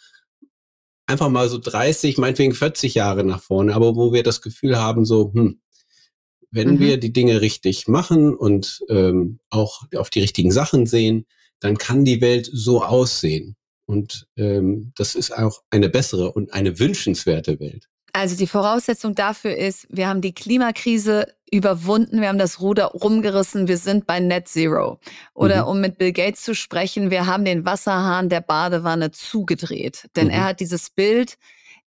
einfach mal so 30, meinetwegen 40 Jahre nach vorne, aber wo wir das Gefühl haben, so, hm, wenn mhm. wir die Dinge richtig machen und ähm, auch auf die richtigen Sachen sehen, dann kann die Welt so aussehen. Und ähm, das ist auch eine bessere und eine wünschenswerte Welt. Also die Voraussetzung dafür ist, wir haben die Klimakrise überwunden, wir haben das Ruder rumgerissen, wir sind bei Net Zero. Oder mhm. um mit Bill Gates zu sprechen, wir haben den Wasserhahn der Badewanne zugedreht. Denn mhm. er hat dieses Bild,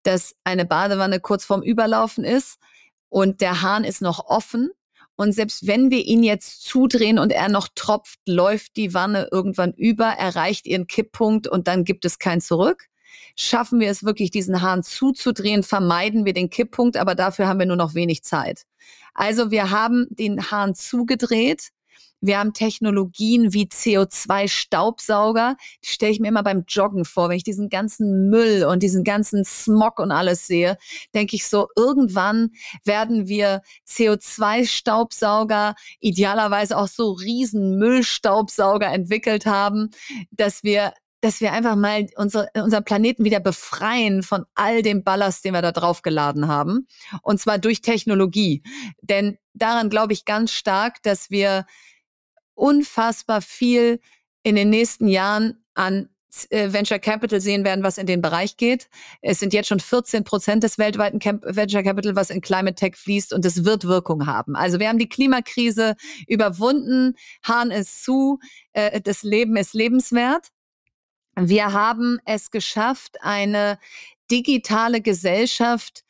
dass eine Badewanne kurz vorm Überlaufen ist und der Hahn ist noch offen. Und selbst wenn wir ihn jetzt zudrehen und er noch tropft, läuft die Wanne irgendwann über, erreicht ihren Kipppunkt und dann gibt es kein Zurück. Schaffen wir es wirklich, diesen Hahn zuzudrehen, vermeiden wir den Kipppunkt, aber dafür haben wir nur noch wenig Zeit. Also wir haben den Hahn zugedreht. Wir haben Technologien wie CO2-Staubsauger. Die stelle ich mir immer beim Joggen vor. Wenn ich diesen ganzen Müll und diesen ganzen Smog und alles sehe, denke ich so, irgendwann werden wir CO2-Staubsauger, idealerweise auch so riesen Müllstaubsauger entwickelt haben, dass wir dass wir einfach mal unsere, unseren Planeten wieder befreien von all dem Ballast, den wir da drauf geladen haben. Und zwar durch Technologie. Denn daran glaube ich ganz stark, dass wir unfassbar viel in den nächsten Jahren an äh, Venture Capital sehen werden, was in den Bereich geht. Es sind jetzt schon 14 Prozent des weltweiten Venture Capital, was in Climate Tech fließt und es wird Wirkung haben. Also wir haben die Klimakrise überwunden, Hahn ist zu, äh, das Leben ist lebenswert. Wir haben es geschafft, eine digitale Gesellschaft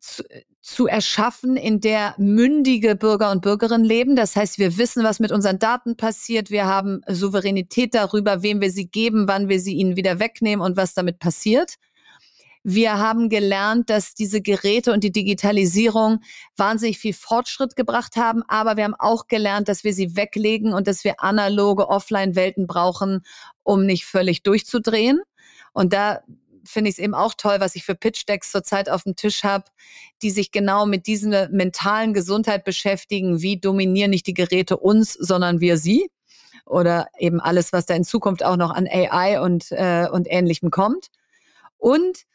zu, zu erschaffen, in der mündige Bürger und Bürgerinnen leben. Das heißt, wir wissen, was mit unseren Daten passiert. Wir haben Souveränität darüber, wem wir sie geben, wann wir sie ihnen wieder wegnehmen und was damit passiert. Wir haben gelernt, dass diese Geräte und die Digitalisierung wahnsinnig viel Fortschritt gebracht haben, aber wir haben auch gelernt, dass wir sie weglegen und dass wir analoge Offline-Welten brauchen, um nicht völlig durchzudrehen. Und da finde ich es eben auch toll, was ich für Pitch-Decks zurzeit auf dem Tisch habe, die sich genau mit dieser mentalen Gesundheit beschäftigen. Wie dominieren nicht die Geräte uns, sondern wir sie? Oder eben alles, was da in Zukunft auch noch an AI und, äh, und Ähnlichem kommt. Und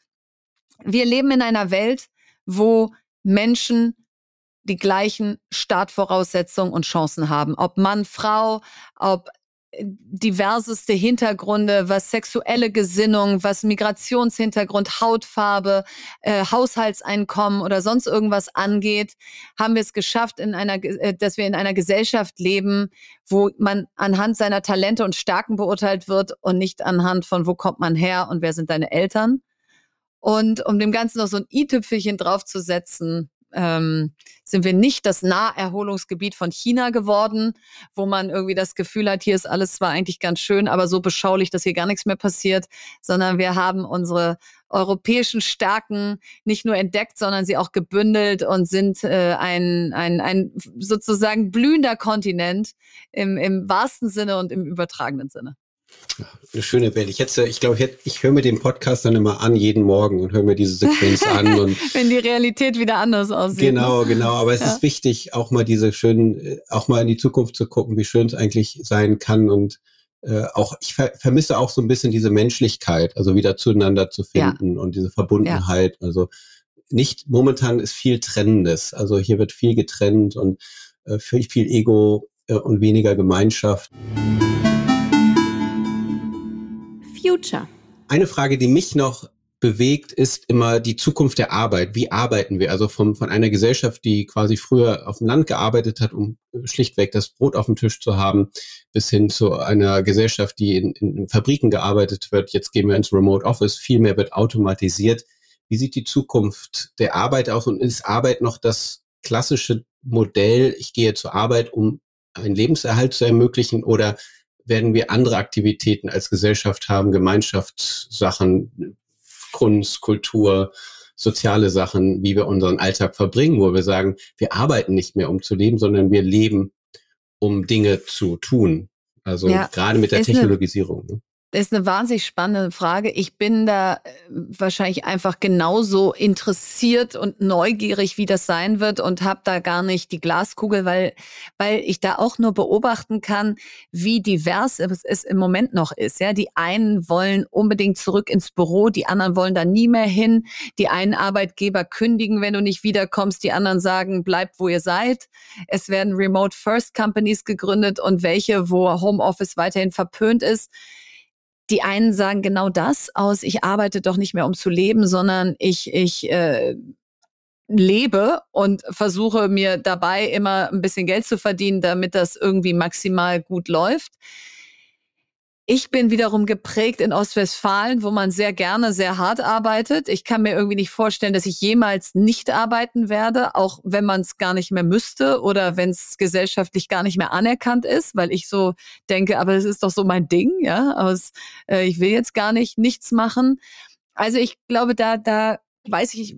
wir leben in einer Welt, wo Menschen die gleichen Startvoraussetzungen und Chancen haben. Ob Mann, Frau, ob diverseste Hintergründe, was sexuelle Gesinnung, was Migrationshintergrund, Hautfarbe, äh, Haushaltseinkommen oder sonst irgendwas angeht, haben wir es geschafft, in einer, äh, dass wir in einer Gesellschaft leben, wo man anhand seiner Talente und Stärken beurteilt wird und nicht anhand von, wo kommt man her und wer sind deine Eltern. Und um dem Ganzen noch so ein i-Tüpfelchen draufzusetzen, ähm, sind wir nicht das Naherholungsgebiet von China geworden, wo man irgendwie das Gefühl hat, hier ist alles zwar eigentlich ganz schön, aber so beschaulich, dass hier gar nichts mehr passiert, sondern wir haben unsere europäischen Stärken nicht nur entdeckt, sondern sie auch gebündelt und sind äh, ein, ein, ein sozusagen blühender Kontinent im, im wahrsten Sinne und im übertragenen Sinne. Eine schöne Welt. Ich hätte, ich glaube, ich, hätte, ich höre mir den Podcast dann immer an, jeden Morgen und höre mir diese Sequenz an. <laughs> Und Wenn die Realität wieder anders aussieht. Genau, ne? genau. Aber es ja. ist wichtig, auch mal diese schönen, äh, auch mal in die Zukunft zu gucken, wie schön es eigentlich sein kann. Und äh, auch, ich ver vermisse auch so ein bisschen diese Menschlichkeit, also wieder zueinander zu finden ja. und diese Verbundenheit. Ja. Also nicht, momentan ist viel Trennendes. Also hier wird viel getrennt und äh, viel, viel Ego äh, und weniger Gemeinschaft. Future Eine Frage, die mich noch bewegt, ist immer die Zukunft der Arbeit. Wie arbeiten wir? Also vom, von einer Gesellschaft, die quasi früher auf dem Land gearbeitet hat, um schlichtweg das Brot auf dem Tisch zu haben, bis hin zu einer Gesellschaft, die in, in Fabriken gearbeitet wird. Jetzt gehen wir ins Remote Office. Viel mehr wird automatisiert. Wie sieht die Zukunft der Arbeit aus und ist Arbeit noch das klassische Modell, ich gehe zur Arbeit, um einen Lebenserhalt zu ermöglichen oder werden wir andere Aktivitäten als Gesellschaft haben, Gemeinschaftssachen, Kunst, Kultur, soziale Sachen, wie wir unseren Alltag verbringen, wo wir sagen, wir arbeiten nicht mehr, um zu leben, sondern wir leben, um Dinge zu tun. Also ja, gerade mit der Technologisierung. Das ist eine wahnsinnig spannende Frage. Ich bin da äh, wahrscheinlich einfach genauso interessiert und neugierig, wie das sein wird und habe da gar nicht die Glaskugel, weil, weil ich da auch nur beobachten kann, wie divers es im Moment noch ist. Ja, die einen wollen unbedingt zurück ins Büro, die anderen wollen da nie mehr hin. Die einen Arbeitgeber kündigen, wenn du nicht wiederkommst, die anderen sagen, bleibt wo ihr seid. Es werden Remote First Companies gegründet und welche, wo Homeoffice weiterhin verpönt ist. Die einen sagen genau das aus, ich arbeite doch nicht mehr, um zu leben, sondern ich, ich äh, lebe und versuche mir dabei immer ein bisschen Geld zu verdienen, damit das irgendwie maximal gut läuft. Ich bin wiederum geprägt in Ostwestfalen, wo man sehr gerne sehr hart arbeitet. Ich kann mir irgendwie nicht vorstellen, dass ich jemals nicht arbeiten werde, auch wenn man es gar nicht mehr müsste oder wenn es gesellschaftlich gar nicht mehr anerkannt ist, weil ich so denke, aber es ist doch so mein Ding, ja, aus, äh, ich will jetzt gar nicht nichts machen. Also ich glaube, da, da weiß ich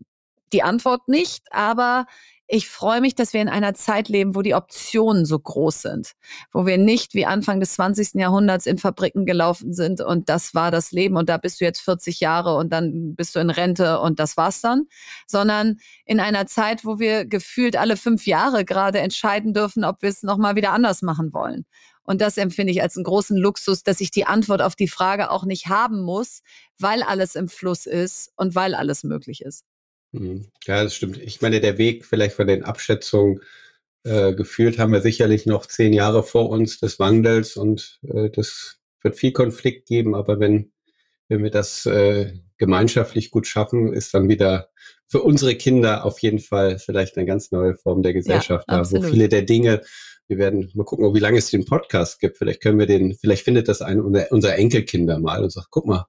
die Antwort nicht, aber ich freue mich, dass wir in einer Zeit leben, wo die Optionen so groß sind, wo wir nicht wie Anfang des 20. Jahrhunderts in Fabriken gelaufen sind und das war das Leben und da bist du jetzt 40 Jahre und dann bist du in Rente und das war's dann, sondern in einer Zeit, wo wir gefühlt alle fünf Jahre gerade entscheiden dürfen, ob wir es nochmal wieder anders machen wollen. Und das empfinde ich als einen großen Luxus, dass ich die Antwort auf die Frage auch nicht haben muss, weil alles im Fluss ist und weil alles möglich ist. Hm. Ja, das stimmt. Ich meine, der Weg vielleicht von den Abschätzungen äh, gefühlt haben wir sicherlich noch zehn Jahre vor uns des Wandels und äh, das wird viel Konflikt geben, aber wenn, wenn wir das äh, gemeinschaftlich gut schaffen, ist dann wieder für unsere Kinder auf jeden Fall vielleicht eine ganz neue Form der Gesellschaft ja, da, wo viele der Dinge, wir werden mal gucken, wie lange es den Podcast gibt. Vielleicht können wir den, vielleicht findet das ein unser Enkelkinder mal und sagt, guck mal,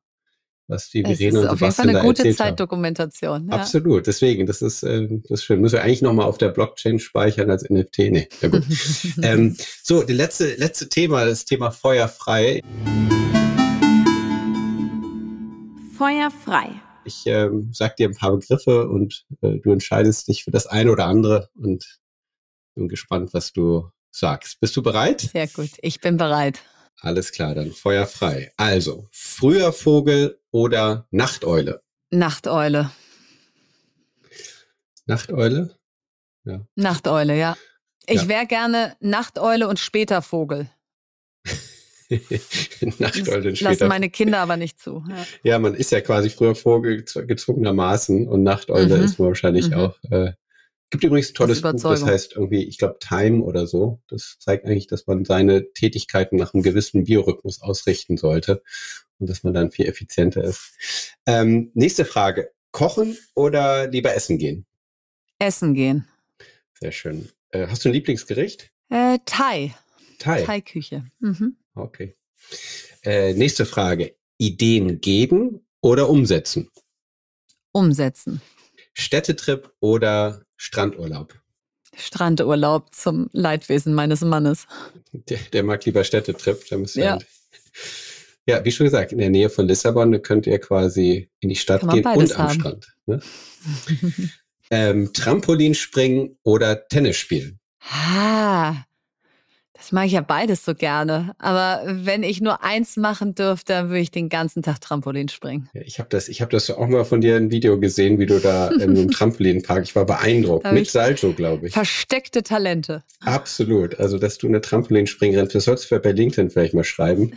was die Verena und Sebastian auf jeden Fall eine gute Zeitdokumentation. Ja. Absolut, deswegen, das ist, äh, das ist schön. Müssen wir eigentlich nochmal auf der Blockchain speichern als NFT? Nee, ja gut. <laughs> ähm, so, das letzte, letzte Thema, das Thema feuerfrei. Feuerfrei. Ich ähm, sag dir ein paar Begriffe und äh, du entscheidest dich für das eine oder andere und bin gespannt, was du sagst. Bist du bereit? Sehr gut, ich bin bereit. Alles klar, dann Feuer frei. Also, früher Vogel oder Nachteule? Nachteule. Nachteule? Ja. Nachteule, ja. Ich ja. wäre gerne Nachteule und später Vogel. <laughs> Nachteule und später. Lassen meine Kinder aber nicht zu. Ja. ja. man ist ja quasi früher Vogel gezwungenermaßen und Nachteule mhm. ist man wahrscheinlich mhm. auch äh, Gibt übrigens ein tolles Buch, das heißt irgendwie, ich glaube, Time oder so. Das zeigt eigentlich, dass man seine Tätigkeiten nach einem gewissen Biorhythmus ausrichten sollte und dass man dann viel effizienter ist. Ähm, nächste Frage. Kochen oder lieber essen gehen? Essen gehen. Sehr schön. Äh, hast du ein Lieblingsgericht? Äh, Thai. Thai. Thai-Küche. Mhm. Okay. Äh, nächste Frage. Ideen geben oder umsetzen? Umsetzen. Städtetrip oder Strandurlaub? Strandurlaub zum Leidwesen meines Mannes. Der, der mag lieber Städtetrip. ja. ja, wie schon gesagt, in der Nähe von Lissabon könnt ihr quasi in die Stadt gehen und am haben. Strand. Ne? ähm, Trampolin springen oder Tennis spielen? Ah, das mag ich ja beides so gerne. Aber wenn ich nur eins machen dürfte, dann würde ich den ganzen Tag Trampolin springen. Ja, ich habe das, ich habe das auch mal von dir ein Video gesehen, wie du da in einem <laughs> Trampolinpark. Ich war beeindruckt mit Salto, glaube ich. Versteckte Talente. Absolut. Also, dass du eine Trampolinspringerin, das sollst du bei LinkedIn vielleicht mal schreiben.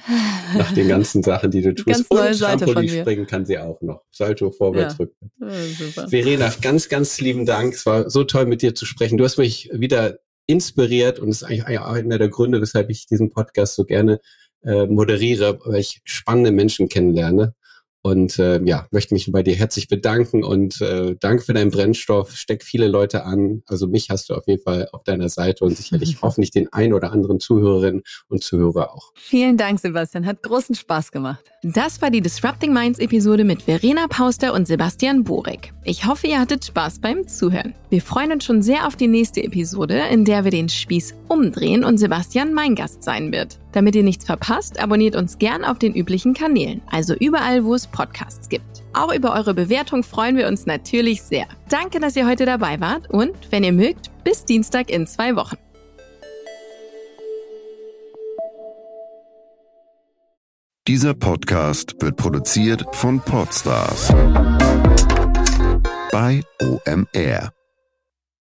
nach den ganzen Sachen, die du <laughs> tust. Ganz neue Und Trampolinspringen kann sie auch noch. Salto vorwärts, ja. rückwärts. Ja, Verena, ganz, ganz lieben Dank. Es war so toll mit dir zu sprechen. Du hast mich wieder inspiriert und ist eigentlich einer der Gründe, weshalb ich diesen Podcast so gerne äh, moderiere, weil ich spannende Menschen kennenlerne Und äh, ja, möchte mich bei dir herzlich bedanken und äh, danke für deinen Brennstoff. Steck viele Leute an. Also mich hast du auf jeden Fall auf deiner Seite und sicherlich <laughs> hoffentlich den ein oder anderen Zuhörerinnen und Zuhörer auch. Vielen Dank, Sebastian. Hat großen Spaß gemacht. Das war die Disrupting Minds Episode mit Verena Pauster und Sebastian Borek. Ich hoffe, ihr hattet Spaß beim Zuhören. Wir freuen uns schon sehr auf die nächste Episode, in der wir den Spieß umdrehen und Sebastian mein Gast sein wird. Damit ihr nichts verpasst, abonniert uns gern auf den üblichen Kanälen, also überall, wo es Podcasts gibt. Auch über eure Bewertung freuen wir uns natürlich sehr. Danke, dass ihr heute dabei wart und, wenn ihr mögt, bis Dienstag in zwei Wochen. Dieser Podcast wird produziert von Podstars bei OMR.